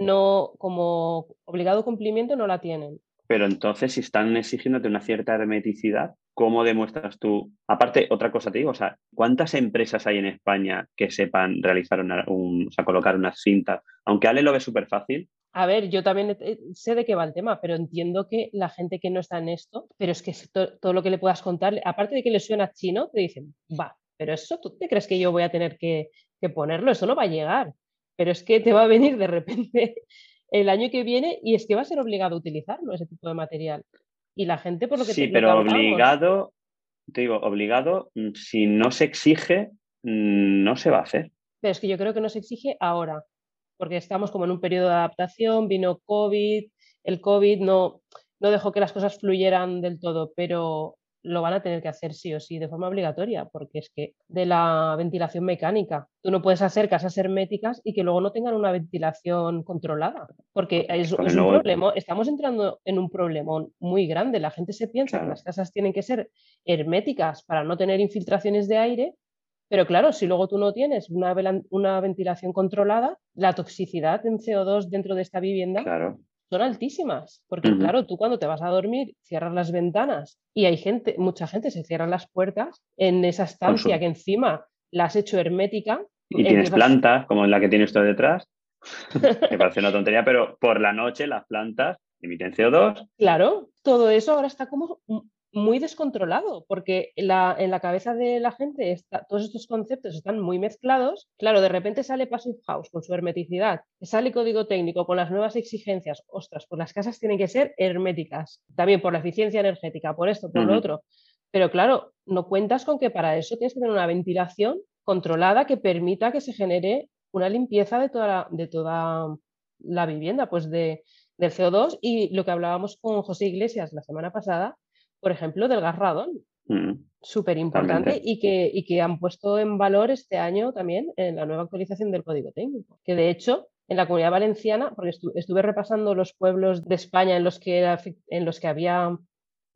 no, como obligado cumplimiento no la tienen. Pero entonces, si están exigiéndote una cierta hermeticidad, ¿cómo demuestras tú? Aparte, otra cosa te digo, o sea, ¿cuántas empresas hay en España que sepan realizar un, o sea, colocar unas cintas? Aunque Ale lo ve súper fácil. A ver, yo también sé de qué va el tema, pero entiendo que la gente que no está en esto, pero es que todo lo que le puedas contar, aparte de que le suena chino, te dicen, va, pero eso tú te crees que yo voy a tener que, ponerlo, eso no va a llegar, pero es que te va a venir de repente el año que viene y es que va a ser obligado a utilizarlo, ese tipo de material. Y la gente, por lo que Sí, pero obligado, te digo, obligado, mm, si no se exige, mm, no se va a hacer. Pero es que yo creo que no se exige ahora, porque estamos como en un periodo de adaptación, vino COVID, el COVID no, no dejó que las cosas fluyeran del todo, pero lo van a tener que hacer sí o sí de forma obligatoria, porque es que de la ventilación mecánica, tú no puedes hacer casas herméticas y que luego no tengan una ventilación controlada, porque es, un problema, estamos entrando en un problema muy grande, la gente se piensa que las casas tienen que ser herméticas para no tener infiltraciones de aire, Pero claro, si luego tú no tienes una, una ventilación controlada, la toxicidad en CO2 dentro de esta vivienda son altísimas. Porque claro, tú cuando te vas a dormir cierras las ventanas y hay gente, mucha gente se cierra las puertas en esa estancia que encima la has hecho hermética. Y tienes plantas como la que tienes usted detrás. Me parece una tontería, pero por la noche las plantas emiten CO2. Claro, todo eso ahora está como muy descontrolado, porque en la, en la cabeza de la gente está, todos estos conceptos están muy mezclados. Claro, de repente sale Passive House con su hermeticidad, sale código técnico con las nuevas exigencias. Ostras, pues las casas tienen que ser herméticas, también por la eficiencia energética, por esto, por lo otro. Pero claro, no cuentas con que para eso tienes que tener una ventilación controlada que permita que se genere una limpieza de toda la, de toda la vivienda, pues de, del CO2 y lo que hablábamos con José Iglesias la semana pasada, por ejemplo, del gas radón. Mm, Súper importante y que, y que han puesto en valor este año también en la nueva actualización del código técnico. Que de hecho, en la comunidad valenciana, porque estuve repasando los pueblos de España en los que, en los que había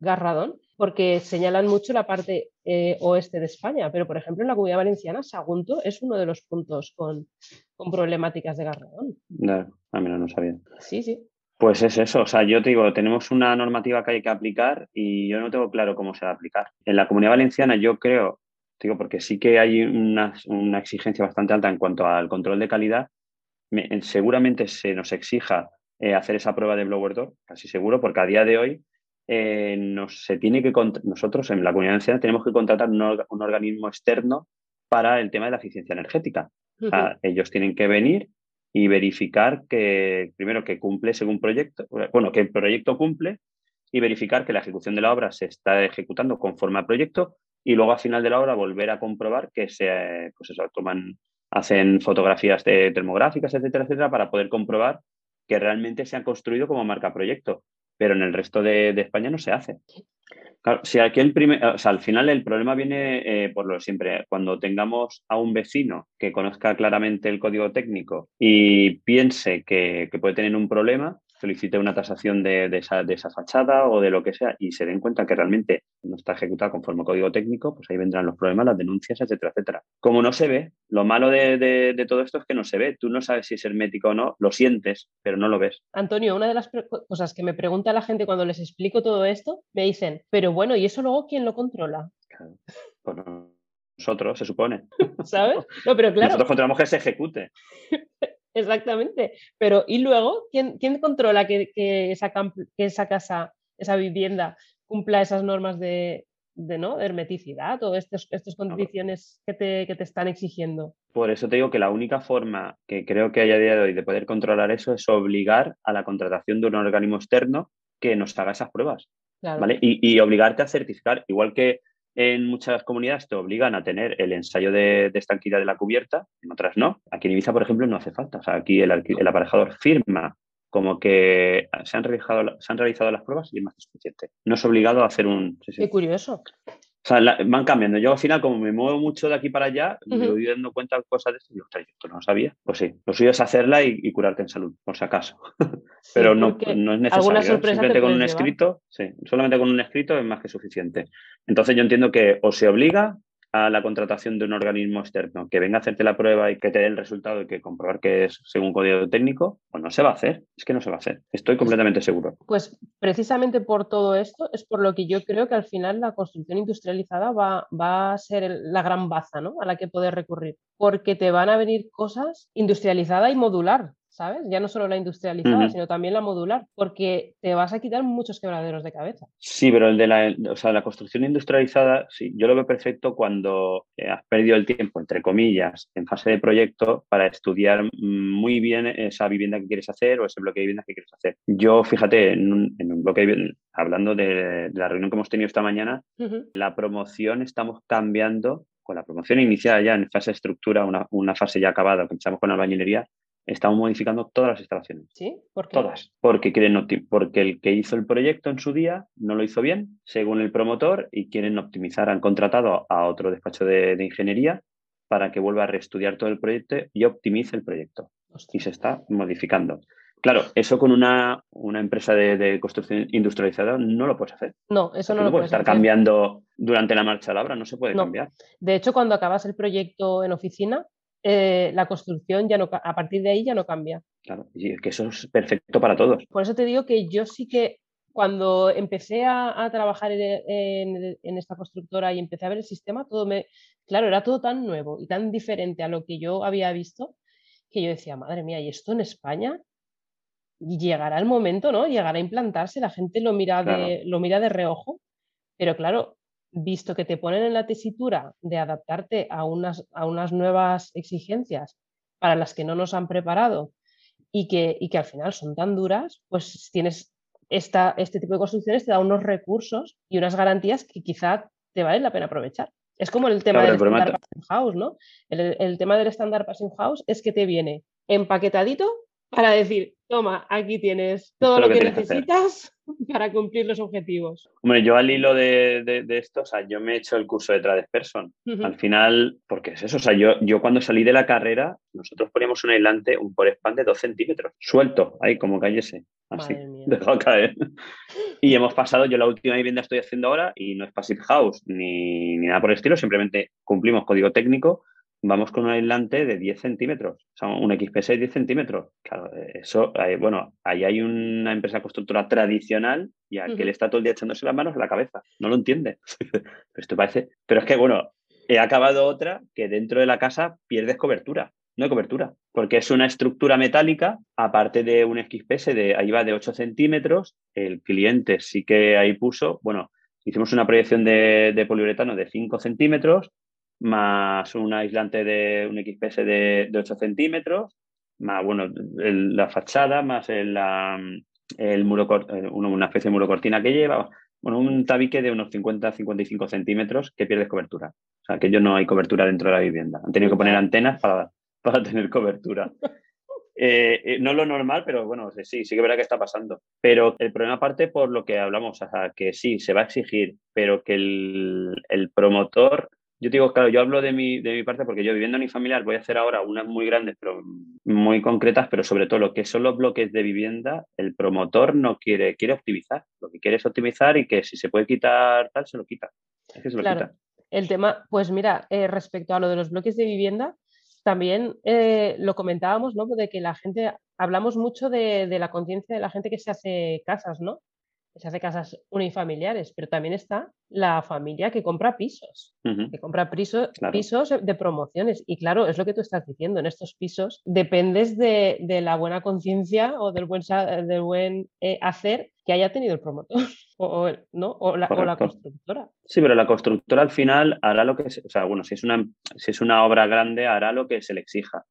gas radón, porque señalan mucho la parte eh, oeste de España, pero por ejemplo en la comunidad valenciana, Sagunto es uno de los puntos con, con problemáticas de gas radón. No, a mí no, no sabía. Sí, sí. Pues es eso, o sea, yo te digo, tenemos una normativa que hay que aplicar y yo no tengo claro cómo se va a aplicar. En la comunidad valenciana yo creo, digo, porque sí que hay una, exigencia bastante alta en cuanto al control de calidad, seguramente se nos exija eh, hacer esa prueba de blower door, casi seguro, porque a día de hoy eh, nos, se tiene que nosotros en la comunidad valenciana tenemos que contratar un, organismo externo para el tema de la eficiencia energética. ellos tienen que venir y verificar que, primero, que cumple según proyecto, bueno, que el proyecto cumple y verificar que la ejecución de la obra se está ejecutando conforme al proyecto y luego al final de la obra volver a comprobar que se, pues eso, toman, hacen fotografías de termográficas, etcétera, etcétera, para poder comprobar que realmente se ha construido como marca proyecto. Pero en el resto de, de España no se hace. Si aquí primer, o sea, al final el problema viene eh, por lo siempre. Cuando tengamos a un vecino que conozca claramente el código técnico y piense que puede tener un problema, solicite una tasación de, esa, de, esa, fachada o de lo que sea y se den cuenta que realmente no está ejecutada conforme código técnico, pues ahí vendrán los problemas, las denuncias, etcétera, etcétera. Como no se ve, lo malo de, de, todo esto es que no se ve. Tú no sabes si es hermético o no, lo sientes, pero no lo ves. Antonio, una de las cosas que me pregunta la gente cuando les explico todo esto, me dicen, pero bueno, ¿y eso luego quién lo controla? Claro. Pues nosotros, se supone. ¿Sabes? No, pero claro. Nosotros controlamos que se ejecute. Exactamente. Pero ¿y luego quién, quién controla que, esa, esa casa, esa vivienda cumpla esas normas de, de, ¿no? hermeticidad o estas condiciones que te, que te, están exigiendo? Por eso te digo que la única forma que creo que hay a día de hoy de poder controlar eso es obligar a la contratación de un organismo externo que nos haga esas pruebas. ¿vale? Y, y, obligarte a certificar, igual que en muchas comunidades te obligan a tener el ensayo de, estanquidad de la cubierta, en otras no. Aquí en Ibiza, por ejemplo, no hace falta. O sea, aquí el, aparejador firma como que se han, realizado, se han realizado las pruebas y es más que suficiente. No es obligado a hacer un... Qué curioso. O sea, van cambiando. Yo al final, como me muevo mucho de aquí para allá, me voy dando cuenta de cosas de esto. Y digo, esto no lo sabía. Pues sí, lo suyo es hacerla y, curarte en salud, por si acaso. Pero no, no, es necesario. ¿eh? Simplemente con un escrito, sí, solamente con un escrito es más que suficiente. Entonces yo entiendo que o se obliga a la contratación de un organismo externo que venga a hacerte la prueba y que te dé el resultado y que comprobar que es según código técnico, pues no se va a hacer. Es que no se va a hacer. Estoy pues completamente seguro. Pues precisamente por todo esto es por lo que yo creo que al final la construcción industrializada va, va a ser la gran baza ¿no? a la que poder recurrir. Porque te van a venir cosas industrializada y modular. ¿Sabes? Ya no solo la industrializada, sino también la modular, porque te vas a quitar muchos quebraderos de cabeza. Sí, pero el de la, o sea, la construcción industrializada, sí, yo lo veo perfecto cuando eh, has perdido el tiempo, entre comillas, en fase de proyecto para estudiar muy bien esa vivienda que quieres hacer o ese bloque de vivienda que quieres hacer. Yo, fíjate, en un, en un bloque de hablando de, la reunión que hemos tenido esta mañana, la promoción estamos cambiando con la promoción iniciada ya en fase de estructura, una, una fase ya acabada, comenzamos con albañilería, estamos modificando todas las instalaciones. ¿Sí? ¿Por qué? Todas. Porque, quieren porque el que hizo el proyecto en su día no lo hizo bien, según el promotor, y quieren optimizar. Han contratado a otro despacho de, ingeniería para que vuelva a reestudiar todo el proyecto y optimice el proyecto. Y se está modificando. Claro, eso con una, una empresa de, construcción industrializada no lo puedes hacer. No, eso no, lo puedes estar cambiando durante la marcha de la obra, no se puede cambiar. De hecho, cuando acabas el proyecto en oficina, eh, la construcción ya no, a partir de ahí ya no cambia. Claro, y es que eso es perfecto para todos. Por eso te digo que yo sí que cuando empecé a, trabajar en, esta constructora y empecé a ver el sistema, todo me, claro, era todo tan nuevo y tan diferente a lo que yo había visto que yo decía, madre mía, ¿y esto en España? llegará el momento, ¿no? Llegará a implantarse, la gente lo mira, de, lo mira de reojo, pero claro, visto que te ponen en la tesitura de adaptarte a unas, a unas nuevas exigencias para las que no nos han preparado y que, y que al final son tan duras, pues tienes esta, este tipo de construcciones, te da unos recursos y unas garantías que quizá te vale la pena aprovechar. Es como el tema del Standard Passing House, ¿no? El, el tema del Standard Passing House es que te viene empaquetadito para decir, toma, aquí tienes todo lo, que, necesitas para cumplir los objetivos. Hombre, yo al hilo de, esto, o sea, yo me he hecho el curso de Tradesperson. Al final, porque es eso, o sea, yo, yo cuando salí de la carrera, nosotros poníamos un aislante, un por de dos centímetros, suelto, ahí como cayese, así, dejado caer. y hemos pasado, yo la última vivienda estoy haciendo ahora y no es Passive House ni, ni nada por el estilo, simplemente cumplimos código técnico vamos con un aislante de 10 centímetros, o sea, un XPS de 10 centímetros. Claro, eso, bueno, ahí hay una empresa constructora tradicional y aquel está todo el día echándose las manos a la cabeza, no lo entiende. pero esto parece, pero es que, bueno, he acabado otra que dentro de la casa pierdes cobertura, no hay cobertura, porque es una estructura metálica, aparte de un XPS de, ahí va de 8 centímetros, el cliente sí que ahí puso, bueno, hicimos una proyección de, de poliuretano de 5 centímetros, más un aislante de un XPS de, 8 centímetros, más bueno, la fachada, más el, el muro, eh, una especie de muro cortina que lleva, bueno, un tabique de unos 50-55 centímetros que pierde cobertura. O sea, que yo no hay cobertura dentro de la vivienda. Han tenido que poner antenas para, para tener cobertura. Eh, eh, no lo normal, pero bueno, sí, sí que verá que está pasando. Pero el problema parte por lo que hablamos, o sea, que sí, se va a exigir, pero que el, el promotor yo digo, claro, yo hablo de mi, de mi parte porque yo viviendo en familiar voy a hacer ahora unas muy grandes, pero muy concretas, pero sobre todo lo que son los bloques de vivienda, el promotor no quiere, quiere optimizar. Lo que quiere es optimizar y que si se puede quitar tal, se lo quita. Es que se lo claro. El tema, pues mira, eh, respecto a lo de los bloques de vivienda, también eh, lo comentábamos, ¿no? De que la gente, hablamos mucho de, de la conciencia de la gente que se hace casas, ¿no? Se hace casas unifamiliares, pero también está la familia que compra pisos, que compra pisos de promociones. Y claro, es lo que tú estás diciendo, en estos pisos dependes de, la buena conciencia o del buen, del buen eh, hacer que haya tenido el promotor o, ¿no? o, la, constructora. Sí, pero la constructora al final hará lo que, o sea, bueno, si es, una, si es una obra grande hará lo que se le exija,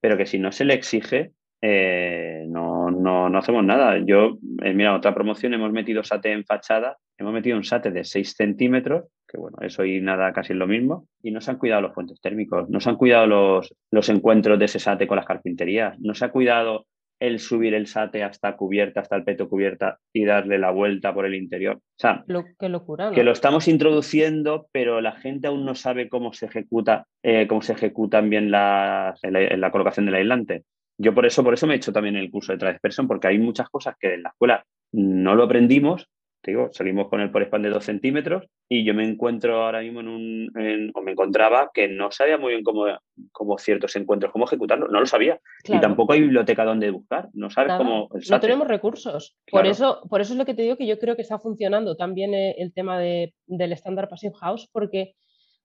pero que si no se le exige, eh, no, no, no, hacemos nada. Yo, eh, mira, otra promoción, hemos metido SATE en fachada, hemos metido un SATE de 6 centímetros, que bueno, eso y nada casi es lo mismo, y no se han cuidado los puentes térmicos, no se han cuidado los, los encuentros de ese SATE con las carpinterías, no se ha cuidado el subir el SATE hasta cubierta, hasta el peto cubierta y darle la vuelta por el interior. O sea, qué locura, que lo estamos introduciendo, pero la gente aún no sabe cómo se ejecuta, eh, cómo se ejecutan bien las, la colocación del aislante. Yo por eso, por eso me he hecho también el curso de Tradesperson, porque hay muchas cosas que en la escuela no lo aprendimos. Te digo, salimos con el por span de dos centímetros y yo me encuentro ahora mismo en un, o me encontraba que no sabía muy bien cómo, cómo ciertos encuentros, cómo ejecutarlo, no lo sabía. Y tampoco hay biblioteca donde buscar, no sabes cómo... no tenemos recursos. Por, eso, por eso es lo que te digo que yo creo que está funcionando también eh, el tema de, del estándar Passive House, porque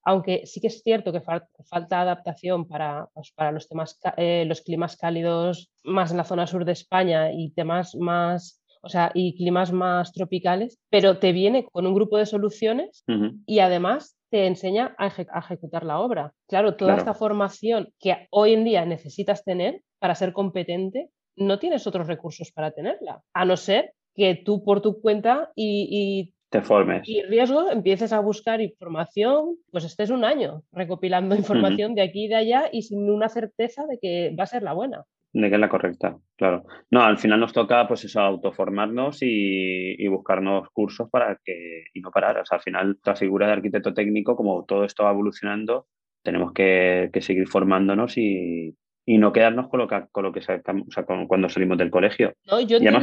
aunque sí que es cierto que falta adaptación para, pues, para los, temas, eh, los climas cálidos más en la zona sur de España y temas más, o sea, y climas más tropicales, pero te viene con un grupo de soluciones y además te enseña a, ejecutar la obra. Claro, toda esta formación que hoy en día necesitas tener para ser competente, no tienes otros recursos para tenerla, a no ser que tú por tu cuenta y y riesgo, empieces a buscar información, pues estés un año recopilando información de aquí y de allá y sin una certeza de que va a ser la buena. De que es la correcta, claro. No, al final nos toca pues eso, autoformarnos y, y buscarnos cursos para que, y no parar. O sea, al final, la figura de arquitecto técnico, como todo esto va evolucionando, tenemos que, seguir formándonos y, y no quedarnos con lo que, con lo que sacamos, o sea, con, cuando salimos del colegio. No, yo entiendo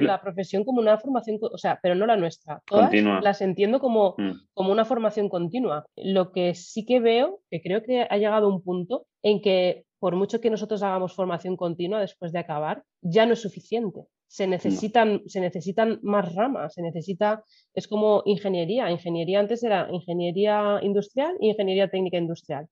la, profesión como una formación, o sea, pero no la nuestra. Todas las entiendo como, mm. como una formación continua. Lo que sí que veo, que creo que ha llegado un punto en que por mucho que nosotros hagamos formación continua después de acabar, ya no es suficiente. Se necesitan, se necesitan más ramas, se necesita, es como ingeniería. Ingeniería antes era ingeniería industrial e ingeniería técnica industrial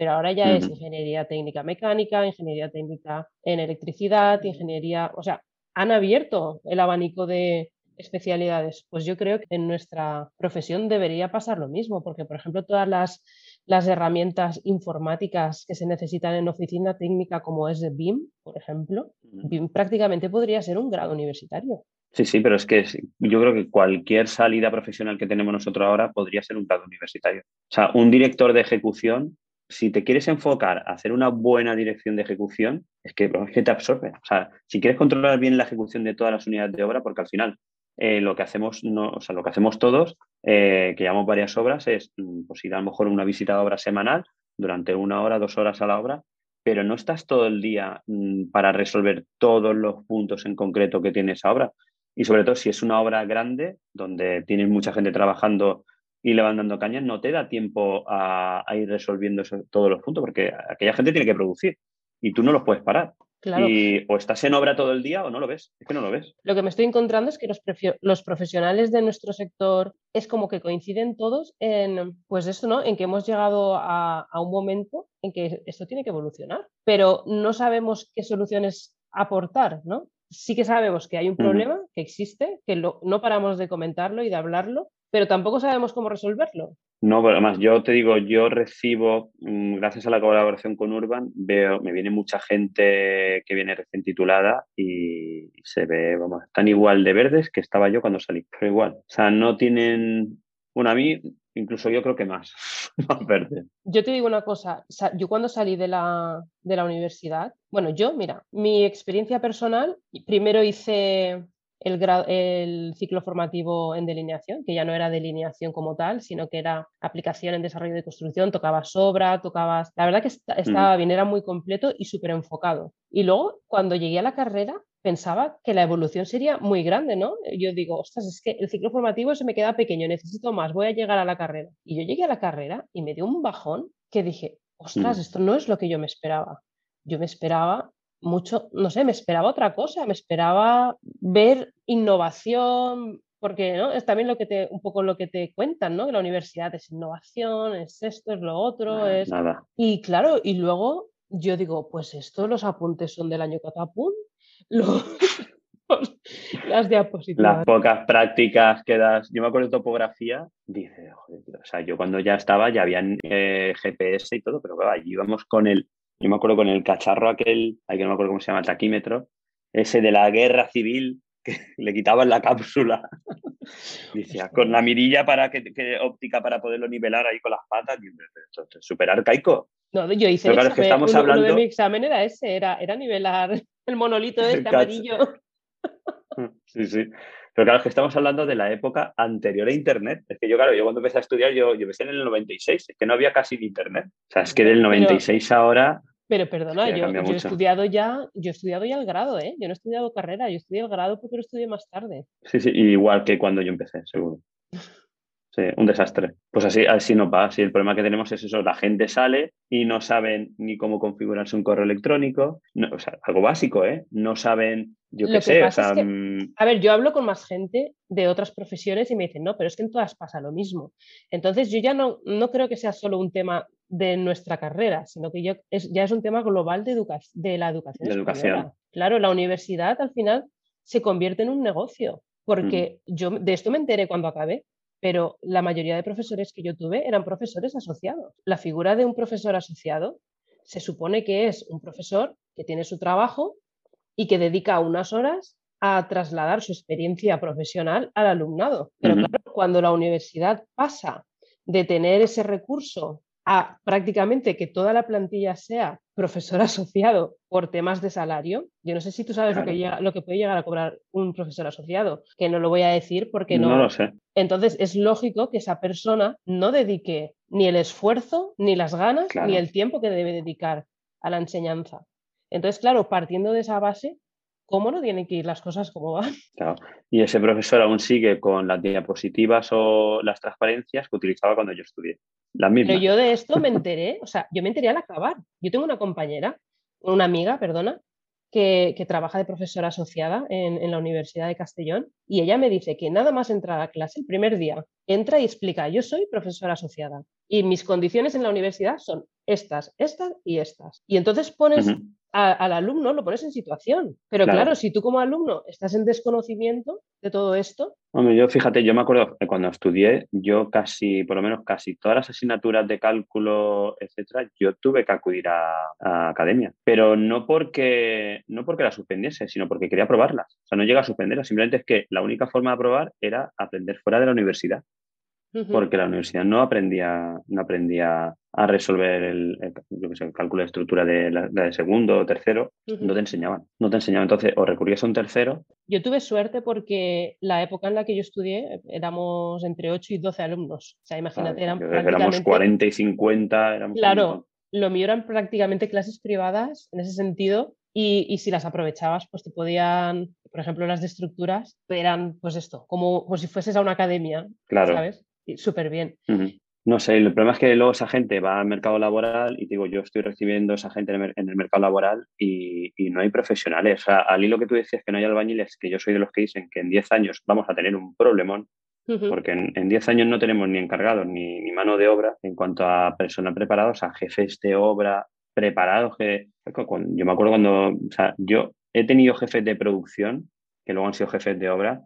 pero ahora ya es ingeniería técnica mecánica, ingeniería técnica en electricidad, ingeniería, o sea, han abierto el abanico de especialidades. Pues yo creo que en nuestra profesión debería pasar lo mismo, porque por ejemplo todas las, las herramientas informáticas que se necesitan en oficina técnica como es BIM, por ejemplo, BIM prácticamente podría ser un grado universitario. Sí, sí, pero es que yo creo que cualquier salida profesional que tenemos nosotros ahora podría ser un grado universitario. O sea, un director de ejecución si te quieres enfocar a hacer una buena dirección de ejecución, es que, te absorbe. O sea, si quieres controlar bien la ejecución de todas las unidades de obra, porque al final eh, lo que hacemos, no, o sea, lo que hacemos todos, eh, que llamamos varias obras, es mm, pues, ir a lo mejor una visita de obra semanal durante una hora, dos horas a la obra, pero no estás todo el día mm, para resolver todos los puntos en concreto que tiene esa obra. Y sobre todo si es una obra grande, donde tienes mucha gente trabajando y le van dando cañas, no te da tiempo a, ir resolviendo todos los puntos, porque aquella gente tiene que producir y tú no los puedes parar. Y o estás en obra todo el día o no lo ves, es que no lo ves. Lo que me estoy encontrando es que los, los profesionales de nuestro sector es como que coinciden todos en, pues esto, ¿no? En que hemos llegado a, a un momento en que esto tiene que evolucionar, pero no sabemos qué soluciones aportar, ¿no? Sí que sabemos que hay un problema, que existe, que lo, no paramos de comentarlo y de hablarlo, pero tampoco sabemos cómo resolverlo. No, pero además yo te digo, yo recibo, mm, gracias a la colaboración con Urban, veo, me viene mucha gente que viene recién titulada y se ve, vamos, están igual de verdes que estaba yo cuando salí, pero igual. O sea, no tienen, bueno, a mí incluso yo creo que más, más verde. Yo te digo una cosa, yo cuando salí de la, de la universidad, bueno, yo, mira, mi experiencia personal, primero hice el, el, ciclo formativo en delineación, que ya no era delineación como tal, sino que era aplicación en desarrollo de construcción, tocabas obra, tocabas... La verdad que estaba bien, era muy completo y súper enfocado. Y luego, cuando llegué a la carrera, pensaba que la evolución sería muy grande, ¿no? Yo digo, ostras, es que el ciclo formativo se me queda pequeño, necesito más, voy a llegar a la carrera. Y yo llegué a la carrera y me dio un bajón que dije, ostras, esto no es lo que yo me esperaba. Yo me esperaba mucho, no sé, me esperaba otra cosa, me esperaba ver innovación, porque ¿no? es también lo que te, un poco lo que te cuentan, ¿no? Que la universidad es innovación, es esto, es lo otro, es... Nada. Y claro, y luego yo digo, pues esto, los apuntes son del año catapún, las diapositivas. Las pocas prácticas que das, yo me acuerdo de topografía, dice, joder, o sea, yo cuando ya estaba ya habían eh, GPS y todo, pero allí íbamos con el yo me acuerdo con el cacharro aquel, hay que no me acuerdo cómo se llama, el taquímetro, ese de la guerra civil, que le quitaban la cápsula. Decía, con la mirilla para que, óptica para poderlo nivelar ahí con las patas. Súper arcaico. No, yo hice Pero que estamos hablando... de mi examen era ese, era, era nivelar el monolito este amarillo. Sí, sí. Pero claro, es que estamos hablando de la época anterior a Internet. Es que yo, claro, yo cuando empecé a estudiar, yo, yo empecé en el 96, es que no había casi Internet. O sea, es que del 96 ahora pero perdona, yo, he estudiado ya, yo he estudiado ya el grado, ¿eh? Yo no he estudiado carrera, yo estudié el grado porque lo estudié más tarde. Sí, sí, igual que cuando yo empecé, seguro. Sí, un desastre. Pues así, así no va. Si el problema que tenemos es eso, la gente sale y no saben ni cómo configurarse un correo electrónico. o sea, algo básico, ¿eh? No saben, yo qué sé. Mm, a ver, yo hablo con más gente de otras profesiones y me dicen, no, pero es que en todas pasa lo mismo. Entonces yo ya no, no creo que sea solo un tema de nuestra carrera, sino que yo, es, ya es un tema global de, de la educación. De educación. Claro, la universidad al final se convierte en un negocio, porque mm. yo de esto me enteré cuando acabé, pero la mayoría de profesores que yo tuve eran profesores asociados. La figura de un profesor asociado se supone que es un profesor que tiene su trabajo y que dedica unas horas a trasladar su experiencia profesional al alumnado. Pero claro, cuando la universidad pasa de tener ese recurso a prácticamente que toda la plantilla sea profesor asociado por temas de salario. Yo no sé si tú sabes lo, que llega, lo que puede llegar a cobrar un profesor asociado, que no lo voy a decir porque no. No lo sé. Entonces es lógico que esa persona no dedique ni el esfuerzo, ni las ganas, ni el tiempo que debe dedicar a la enseñanza. Entonces, claro, partiendo de esa base, ¿cómo no tienen que ir las cosas como van? Claro. Y ese profesor aún sigue con las diapositivas o las transparencias que utilizaba cuando yo estudié. Pero yo de esto me enteré, o sea, yo me enteré al acabar. Yo tengo una compañera, una amiga, perdona, que, trabaja de profesora asociada en, la Universidad de Castellón y ella me dice que nada más entrar a clase el primer día, entra y explica, yo soy profesora asociada y mis condiciones en la universidad son estas, estas y estas. Y entonces pones al alumno lo pones en situación. Pero claro. si tú como alumno estás en desconocimiento de todo esto. Hombre, yo fíjate, yo me acuerdo que cuando estudié, yo casi, por lo menos casi todas las asignaturas de cálculo, etcétera, yo tuve que acudir a, academia. Pero no porque, no porque las suspendiese, sino porque quería probarlas. O sea, no llega a suspenderlas, simplemente es que la única forma de probar era aprender fuera de la universidad porque la universidad no aprendía, no aprendía a resolver el, cálculo de estructura de, la, de segundo o tercero, no te enseñaban, no te enseñaban. Entonces, o recurrías a un tercero. Yo tuve suerte porque la época en la que yo estudié éramos entre 8 y 12 alumnos. O sea, imagínate, eran Éramos 40 y 50. claro, lo mío eran prácticamente clases privadas en ese sentido y, y, si las aprovechabas, pues te podían, por ejemplo, las de estructuras, eran pues esto, como, como si fueses a una academia, claro. ¿sabes? Súper bien. No sé, el problema es que luego esa gente va al mercado laboral y digo, yo estoy recibiendo esa gente en el, mercado laboral y, no hay profesionales. O sea, al hilo que tú decías que no hay albañiles, que yo soy de los que dicen que en 10 años vamos a tener un problemón, porque en 10 años no tenemos ni encargados ni, ni, mano de obra en cuanto a personas preparados, a jefes de obra preparados. Que, yo me acuerdo cuando, o sea, yo he tenido jefes de producción que luego han sido jefes de obra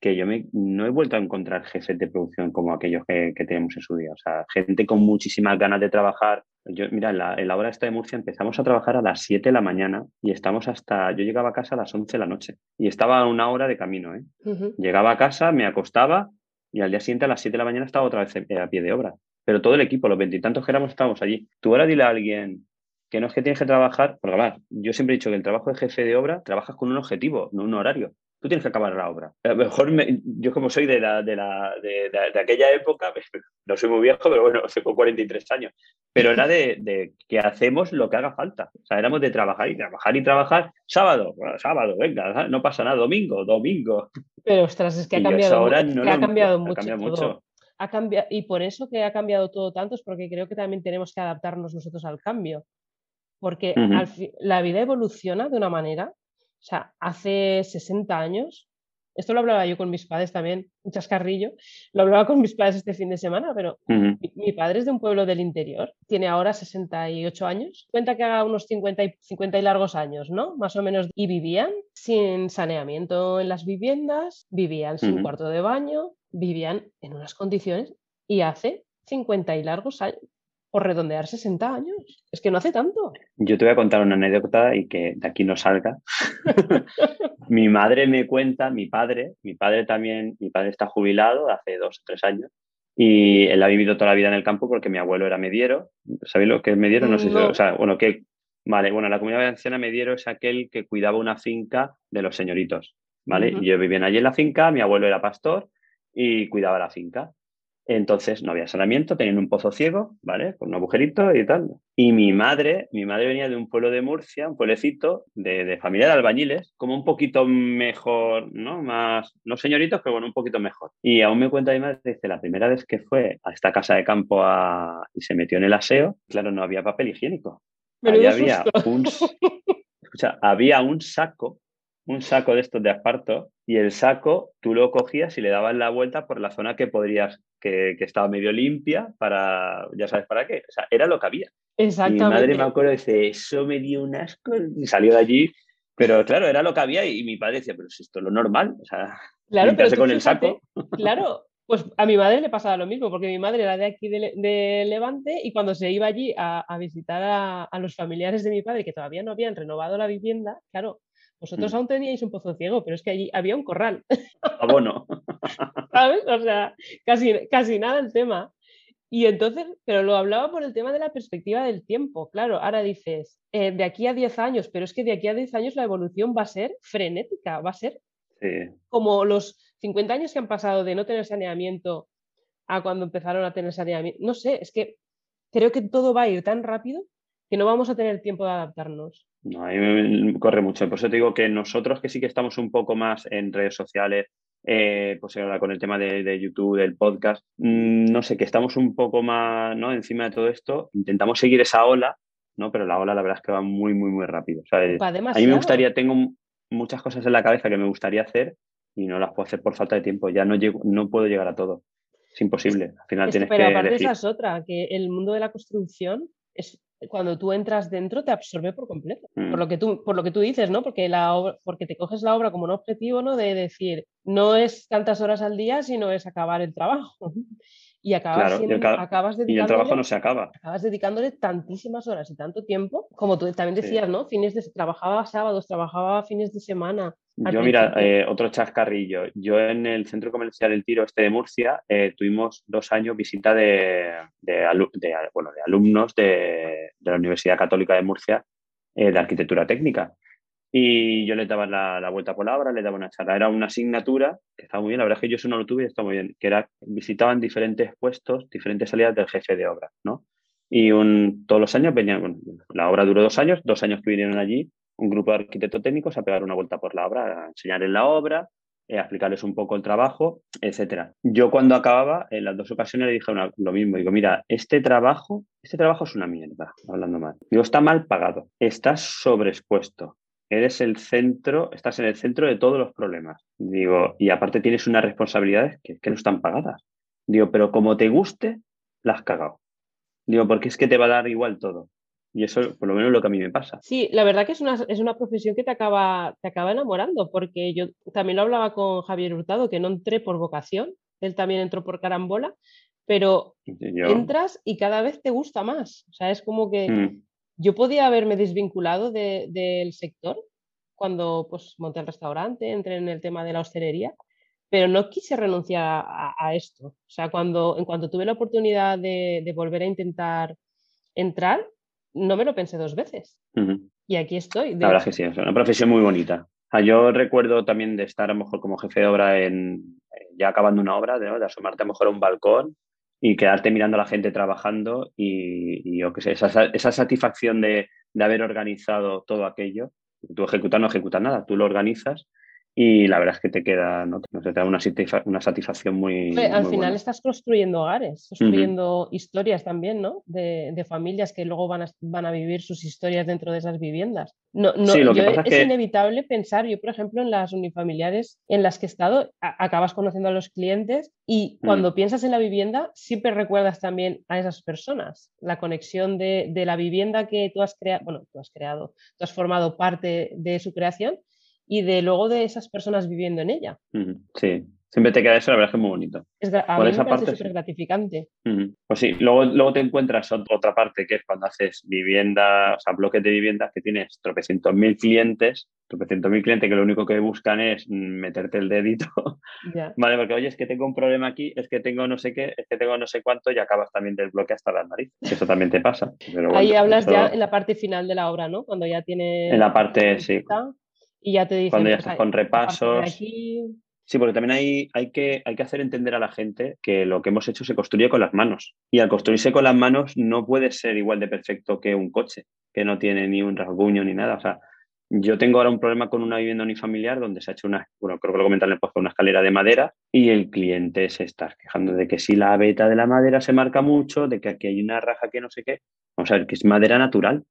que yo me, no he vuelto a encontrar jefes de producción como aquellos que, tenemos en su día. O sea, gente con muchísimas ganas de trabajar. Yo, mira, en la, hora esta de Murcia empezamos a trabajar a las 7 de la mañana y estamos hasta, yo llegaba a casa a las 11 de la noche y estaba a una hora de camino. ¿eh? Llegaba a casa, me acostaba y al día siguiente a las 7 de la mañana estaba otra vez a pie de obra. Pero todo el equipo, los veintitantos que éramos, estábamos allí. Tú ahora dile a alguien que no es que tienes que trabajar, porque claro, yo siempre he dicho que el trabajo de jefe de obra trabajas con un objetivo, no un horario tú tienes que acabar la obra. A lo mejor yo como soy de, la, de, la, de, de, aquella época, no soy muy viejo, pero bueno, tengo 43 años, pero era de, que hacemos lo que haga falta. O sea, éramos de trabajar y trabajar y trabajar. Sábado, sábado, venga, no pasa nada, domingo, domingo. Pero ostras, es que ha cambiado, ha cambiado mucho. Ha cambiado, y por eso que ha cambiado todo tanto es porque creo que también tenemos que adaptarnos nosotros al cambio. Porque la vida evoluciona de una manera o sea, hace 60 años, esto lo hablaba yo con mis padres también, un chascarrillo, lo hablaba con mis padres este fin de semana, pero mi, padre es de un pueblo del interior, tiene ahora 68 años, cuenta que haga unos 50 y, 50 y largos años, ¿no? Más o menos, y vivían sin saneamiento en las viviendas, vivían sin cuarto de baño, vivían en unas condiciones y hace 50 y largos años, por redondear 60 años. Es que no hace tanto. Yo te voy a contar una anécdota y que de aquí no salga. mi madre me cuenta, mi padre, mi padre también, mi padre está jubilado hace dos o tres años y él ha vivido toda la vida en el campo porque mi abuelo era mediero. ¿Sabéis lo que es mediero? No sé si, o sea, bueno, que, vale, bueno, la comunidad valenciana mediero es aquel que cuidaba una finca de los señoritos, ¿vale? Yo vivía allí en la finca, mi abuelo era pastor y cuidaba la finca. Entonces no había saneamiento, tenían un pozo ciego, ¿vale? Con un agujerito y tal. Y mi madre, mi madre venía de un pueblo de Murcia, un pueblecito de, familia de albañiles, como un poquito mejor, ¿no? Más, no señoritos, pero bueno, un poquito mejor. Y aún me cuenta mi madre, dice, la primera vez que fue a esta casa de campo y se metió en el aseo, claro, no había papel higiénico. había un, había un saco un saco de estos de asparto y el saco tú lo cogías y le dabas la vuelta por la zona que podrías, que, estaba medio limpia para, ya sabes para qué. O sea, era lo que había. Exactamente. mi madre me acuerdo dice, eso me dio un asco y salió de allí. Pero claro, era lo que había y, mi padre decía, pero si esto es lo normal. O sea, claro, pero con el saco. Claro, pues a mi madre le pasaba lo mismo, porque mi madre era de aquí de, Levante y cuando se iba allí a, visitar a, a, los familiares de mi padre que todavía no habían renovado la vivienda, claro, vosotros mm. aún teníais un pozo ciego, pero es que allí había un corral. Abono. ¿Sabes? O sea, casi, casi nada el tema. Y entonces, pero lo hablaba por el tema de la perspectiva del tiempo. Claro, ahora dices, eh, de aquí a 10 años, pero es que de aquí a 10 años la evolución va a ser frenética, va a ser como los 50 años que han pasado de no tener saneamiento a cuando empezaron a tener saneamiento. No sé, es que creo que todo va a ir tan rápido que no vamos a tener tiempo de adaptarnos. No, a mí corre mucho. Por eso te digo que nosotros que sí que estamos un poco más en redes sociales, eh, pues ahora con el tema de, YouTube, del podcast, mm, no sé, que estamos un poco más ¿no? encima de todo esto, intentamos seguir esa ola, ¿no? pero la ola la verdad es que va muy, muy, muy rápido. a mí me gustaría, tengo muchas cosas en la cabeza que me gustaría hacer y no las puedo hacer por falta de tiempo, ya no, llego, no puedo llegar a todo. Es imposible. Al final tienes pero aparte esa es otra, que el mundo de la construcción es cuando tú entras dentro te absorbe por completo. Por, mm. lo que tú, por lo que tú dices, ¿no? Porque, la porque te coges la obra como un objetivo, ¿no? De decir, no es tantas horas al día, sino es acabar el trabajo. Y acabas, acabas y el trabajo no se acaba. Acabas dedicándole tantísimas horas y tanto tiempo, como tú también decías, ¿no? Fines de, trabajaba sábados, trabajaba fines de semana. Yo, mira, eh, otro chascarrillo. Yo en el Centro Comercial El Tiro este de Murcia eh, tuvimos dos años visita de, bueno, de alumnos de, la Universidad Católica de Murcia eh, de Arquitectura Técnica. Y yo le daba la, vuelta por la obra, le daba una charla. Era una asignatura que estaba muy bien, la verdad es que yo eso no lo tuve y está muy bien, que era, visitaban diferentes puestos, diferentes salidas del jefe de obra, ¿no? Y un, todos los años venían, bueno, la obra duró dos años, dos años que vinieron allí, un grupo de arquitectos técnicos a pegar una vuelta por la obra, a enseñarles la obra, eh, a explicarles un poco el trabajo, etcétera. Yo cuando acababa, en las dos ocasiones le dije lo mismo, digo, mira, este trabajo, este trabajo es una mierda, hablando mal. Digo, está mal pagado, estás sobreexpuesto, eres el centro, estás en el centro de todos los problemas. Digo, y aparte tienes unas responsabilidades que, no están pagadas. Digo, pero como te guste, las has cagado. Digo, porque es que te va a dar igual todo. Y eso, por lo menos, es lo que a mí me pasa. Sí, la verdad que es una, es una profesión que te acaba, te acaba enamorando, porque yo también lo hablaba con Javier Hurtado, que no entré por vocación, él también entró por carambola, pero entras y cada vez te gusta más. O sea, es como que mm. Yo podía haberme desvinculado del sector cuando pues, monté el restaurante, entré en el tema de la hostelería, pero no quise renunciar a, esto. O sea, cuando, en cuanto tuve la oportunidad de, volver a intentar entrar, no me lo pensé dos veces. Y aquí estoy. La verdad es que sí, es una profesión muy bonita. yo recuerdo también de estar a lo mejor como jefe de obra en ya acabando una obra, de, de asomarte a lo mejor a un balcón y quedarte mirando a la gente trabajando y, yo qué sé, esa, esa satisfacción de, de, haber organizado todo aquello. Tú ejecutas no ejecutas nada, tú lo organizas y la verdad es que te queda, ¿no? te da una, una satisfacción muy... al final estás construyendo hogares, construyendo historias también, ¿no? De, de, familias que luego van a, van a vivir sus historias dentro de esas viviendas. No, no, es, inevitable pensar, yo por ejemplo, en las unifamiliares en las que he estado, acabas conociendo a los clientes y mm. cuando piensas en la vivienda, siempre recuerdas también a esas personas, la conexión de, de la vivienda que tú has creado, bueno, tú has creado, tú has formado parte de su creación y de luego de esas personas viviendo en ella. Sí, siempre te queda eso, la verdad es que es muy bonito. Es, a Por esa me parte, súper gratificante. Pues sí, luego, luego te encuentras otra parte que es cuando haces vivienda, o sea, bloques de viviendas que tienes tropecientos mil clientes, tropecientos mil clientes que lo único que buscan es meterte el dedito. Vale, porque oye, es que tengo un problema aquí, es que tengo no sé qué, es que tengo no sé cuánto y acabas también del bloque hasta las narices. Eso también te pasa. Ahí hablas ya en la parte final de la obra, ¿no? Cuando ya tienes... En la parte, sí. Y ya te dicen... Cuando ya pues, estás con repasos. Sí, porque también hay, hay, que, hay que hacer entender a la gente que lo que hemos hecho se construye con las manos. Y al construirse con las manos no puede ser igual de perfecto que un coche, que no tiene ni un rasguño ni nada. O sea, yo tengo ahora un problema con una vivienda unifamiliar donde se ha hecho una, bueno, creo que lo comentan en una escalera de madera y el cliente se está quejando de que si la veta de la madera se marca mucho, de que aquí hay una raja que no sé qué. Vamos a ver, que es madera natural,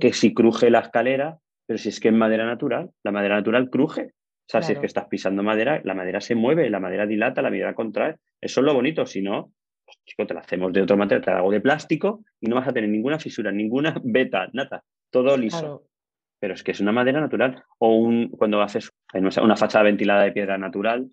que si cruje la escalera pero si es que es madera natural, la madera natural cruje. O sea, si es que estás pisando madera, la madera se mueve, la madera dilata, la madera contrae. Eso es lo bonito. Si no, pues, chico, te la hacemos de otro material, te la hago de plástico y no vas a tener ninguna fisura, ninguna beta, nada. Todo liso. Pero es que es una madera natural. O un, cuando haces una fachada ventilada de piedra natural,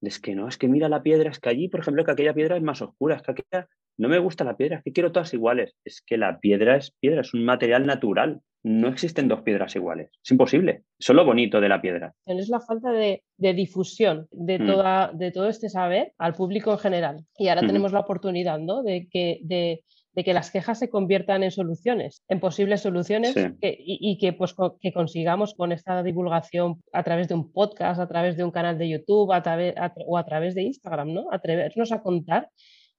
es que no, es que mira la piedra, es que allí, por ejemplo, que aquella piedra es más oscura, es que aquella no me gusta la piedra, es que quiero todas iguales. Es que la piedra es piedra, es un material natural no existen dos piedras iguales. Es imposible. Eso es lo bonito de la piedra. Es la falta de, difusión de, mm. toda, de todo este saber al público en general. Y ahora tenemos la oportunidad ¿no? de, que, de, que las quejas se conviertan en soluciones, en posibles soluciones y, que, pues, que consigamos con esta divulgación a través de un podcast, a través de un canal de YouTube a través, o a través de Instagram, ¿no? atrevernos a contar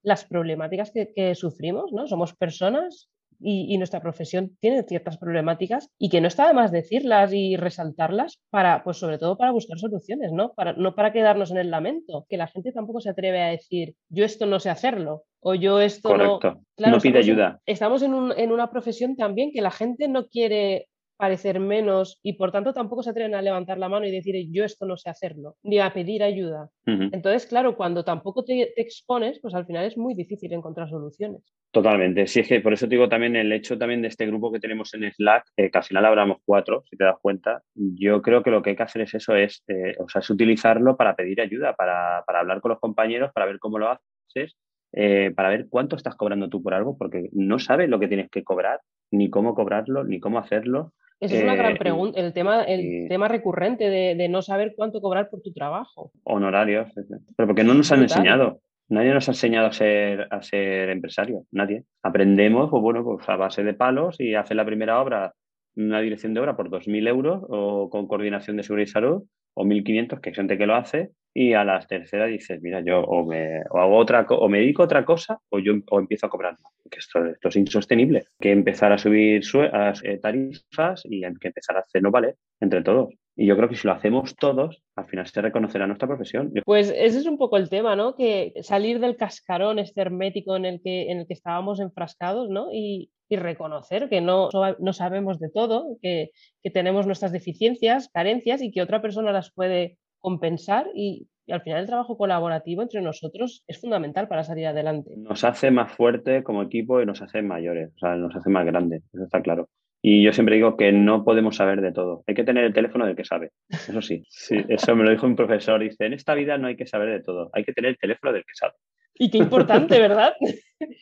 las problemáticas que, que sufrimos. ¿no? Somos personas y, nuestra profesión tiene ciertas problemáticas y que no está de más decirlas y resaltarlas para, pues sobre todo para buscar soluciones, ¿no? Para, no para quedarnos en el lamento, que la gente tampoco se atreve a decir, yo esto no sé hacerlo o yo esto no... no pide ayuda. estamos en, en una profesión también que la gente no quiere parecer menos y por tanto tampoco se atreven a levantar la mano y decir yo esto no sé hacerlo, ni a pedir ayuda. Entonces, claro, cuando tampoco te, expones, pues al final es muy difícil encontrar soluciones. Totalmente. Sí, es que por eso digo también el hecho también de este grupo que tenemos en Slack, que al final hablamos cuatro, si te das cuenta, yo creo que lo que hay que hacer es eso, es, eh, o sea, es utilizarlo para pedir ayuda, para, para hablar con los compañeros, para ver cómo lo haces eh, para ver cuánto estás cobrando tú por algo, porque no sabes lo que tienes que cobrar, ni cómo cobrarlo, ni cómo hacerlo. Esa es una gran eh, pregunta, el tema, el tema recurrente de, no saber cuánto cobrar por tu trabajo. Honorarios, pero porque no nos han enseñado. Nadie nos ha enseñado a ser, a ser empresario, nadie. Aprendemos, pues bueno, pues a base de palos y hacer la primera obra, una dirección de obra por 2.000 euros o con coordinación de seguridad y salud o 1.500, que hay gente que lo hace, y a las terceras dices, mira, yo o me, hago otra, o me dedico a otra cosa o yo o empiezo a cobrar más. Que esto, esto es insostenible. Que empezar a subir eh, tarifas y que empezar a hacer no vale entre todos. Y yo creo que si lo hacemos todos, al final se reconocerá nuestra profesión. Pues ese es un poco el tema, ¿no? Que salir del cascarón este hermético en el que, en el que estábamos enfrascados, ¿no? Y, y reconocer que no, no sabemos de todo, que, que, tenemos nuestras deficiencias, carencias y que otra persona las puede compensar y, al final el trabajo colaborativo entre nosotros es fundamental para salir adelante. Nos hace más fuerte como equipo y nos hace mayores, o sea, nos hace más grandes, eso está claro. Y yo siempre digo que no podemos saber de todo. Hay que tener el teléfono del que sabe. Eso sí. sí eso me lo dijo un profesor. Dice, en esta vida no hay que saber de todo. Hay que tener el teléfono del que sabe. Y qué importante, ¿verdad?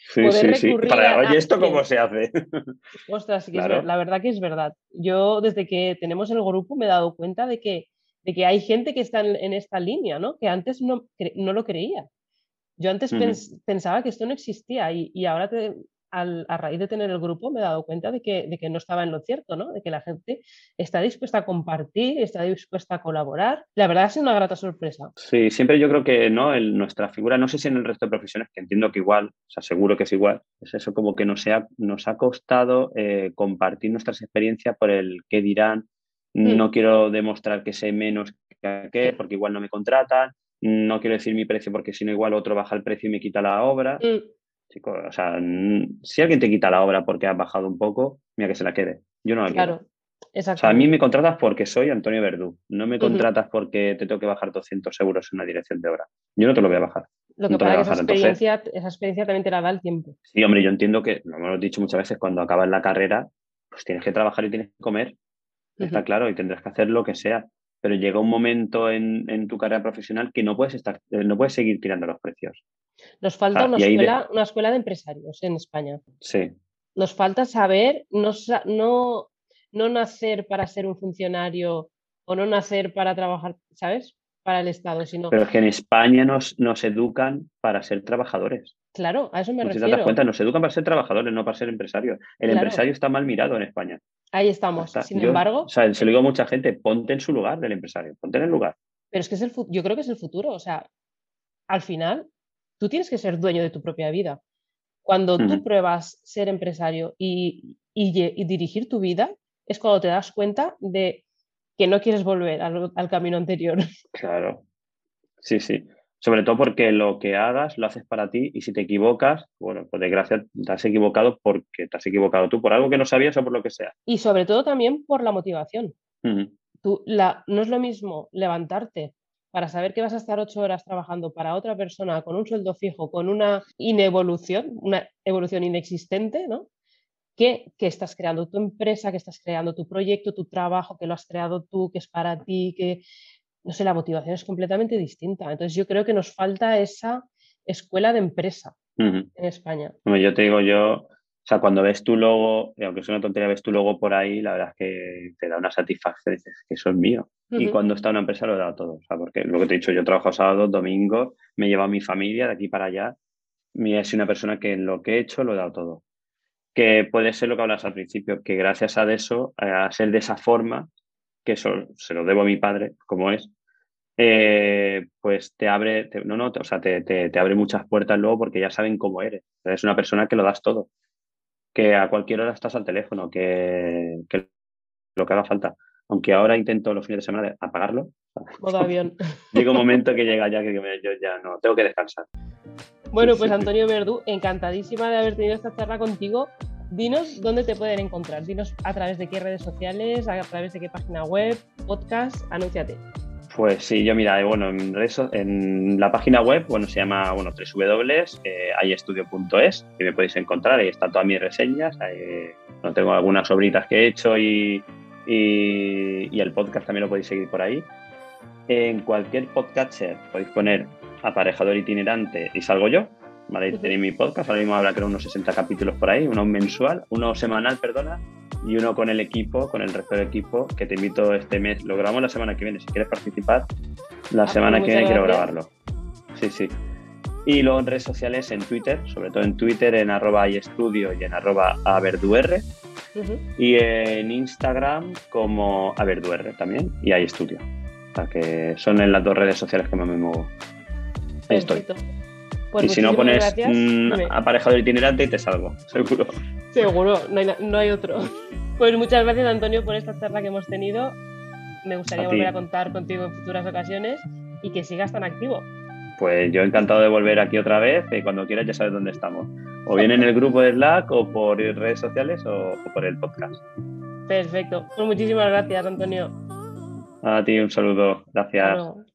Sí, sí, sí. oye, ¿esto cómo se hace? Ostras, la verdad que es verdad. Yo desde que tenemos el grupo me he dado cuenta de que, de que hay gente que está en, esta línea, ¿no? Que antes no, no lo creía. Yo antes pensaba que esto no existía y, y ahora te, a raíz de tener el grupo me he dado cuenta de que, de que, no estaba en lo cierto, ¿no? de que la gente está dispuesta a compartir, está dispuesta a colaborar. La verdad ha sido una grata sorpresa. Sí, siempre yo creo que ¿no? nuestra figura, no sé si en el resto de profesiones, que entiendo que igual, o sea, seguro que es igual, es eso como que nos ha, nos ha costado eh, compartir nuestras experiencias por el qué dirán. No quiero demostrar que sé menos que qué, porque igual no me contratan, no quiero decir mi precio porque si no igual otro baja el precio y me quita la obra. Mm. Chicos, o sea, si alguien te quita la obra porque has bajado un poco, mira que se la quede. Yo no la claro. quiero. O sea, a mí me contratas porque soy Antonio Verdú. No me contratas porque te tengo que bajar 200 euros en una dirección de obra. Yo no te lo voy a bajar. Lo que pasa es que esa experiencia, esa experiencia también te la da el tiempo. Sí, hombre, yo entiendo que, lo hemos dicho muchas veces, cuando acabas la carrera, pues tienes que trabajar y tienes que comer. Está claro, y tendrás que hacer lo que sea. Pero llega un momento en, en, tu carrera profesional que no puedes, estar, eh, no puedes seguir tirando los precios. Nos falta una, escuela, de... una escuela de empresarios en España. Sí. Nos falta saber, no, no, no nacer para ser un funcionario o no nacer para trabajar, ¿sabes? Para el Estado, sino... Pero es que en España nos, nos educan para ser trabajadores. Claro, a eso me refiero. Si te das cuenta, nos educan para ser trabajadores, no para ser empresarios. El empresario está mal mirado en España. Ahí estamos. Sin embargo... O sea, se lo digo a mucha gente, ponte en su lugar del empresario, ponte en el lugar. Pero es que es el, yo creo que es el futuro. O sea, al final, Tú tienes que ser dueño de tu propia vida. Cuando tú pruebas ser empresario y, dirigir tu vida, es cuando te das cuenta de que no quieres volver al, camino anterior. Claro. Sí, sí. Sobre todo porque lo que hagas lo haces para ti y si te equivocas, bueno, pues desgracia te has equivocado porque te has equivocado tú por algo que no sabías o por lo que sea. Y sobre todo también por la motivación. tú, la, no es lo mismo levantarte para saber que vas a estar ocho horas trabajando para otra persona con un sueldo fijo, con una inevolución, una evolución inexistente, ¿no? Que, que, estás creando tu empresa, que estás creando tu proyecto, tu trabajo, que lo has creado tú, que es para ti, que, no sé, la motivación es completamente distinta. Entonces yo creo que nos falta esa escuela de empresa en España. yo te digo, yo o sea, cuando ves tu logo, aunque es una tontería, ves tu logo por ahí, la verdad es que te da una satisfacción, dices que eso es mío. Y cuando está una empresa lo he dado todo. O sea, porque lo que te he dicho, yo trabajo sábado, domingo, me llevo a mi familia de aquí para allá. Y es una persona que en lo que he hecho lo he dado todo. Que puede ser lo que hablas al principio, que gracias a eso, a ser de esa forma, que eso se lo debo a mi padre, como es, eh, pues te abre, no, no, o sea, te, te, te, abre muchas puertas luego porque ya saben cómo eres. Eres una persona que lo das todo que a cualquier hora estás al teléfono, que, lo que haga falta. Aunque ahora intento los fines de semana apagarlo. Modo avión. Llega un momento que llega ya que yo ya no, tengo que descansar. Bueno, pues Antonio Verdú, encantadísima de haber tenido esta charla contigo. Dinos dónde te pueden encontrar. Dinos a través de qué redes sociales, a través de qué página web, podcast, anúnciate. Pues sí, yo mira, bueno, en, en la página web, bueno, se llama, bueno, www.ayestudio.es, que me podéis encontrar, ahí están todas mis reseñas, no tengo algunas obritas que he hecho y, y, el podcast también lo podéis seguir por ahí. En cualquier podcatcher podéis poner aparejador itinerante y salgo yo, ¿vale? Tenéis mi podcast, ahora mismo habrá creo unos 60 capítulos por ahí, uno mensual, uno semanal, perdona, y uno con el equipo, con el resto del equipo, que te invito este mes. Lo grabamos la semana que viene. Si quieres participar, la ah, semana pues que viene quiero grabarlo. Sí, sí. Y luego en redes sociales, en Twitter, sobre todo en Twitter, en arroba estudio y en arroba averduer. Y en Instagram como averduer también y estudio. O sea que son en las dos redes sociales que más me muevo. Ahí estoy. Pues y si no pones mm, aparejador itinerante y te salgo, seguro. Seguro, no hay, no hay otro. Pues muchas gracias, Antonio, por esta charla que hemos tenido. Me gustaría volver a contar contigo en futuras ocasiones y que sigas tan activo. Pues yo encantado de volver aquí otra vez y cuando quieras ya sabes dónde estamos. O bien en el grupo de Slack o por redes sociales o, por el podcast. Perfecto. Pues muchísimas gracias, Antonio. A ti un saludo. Gracias.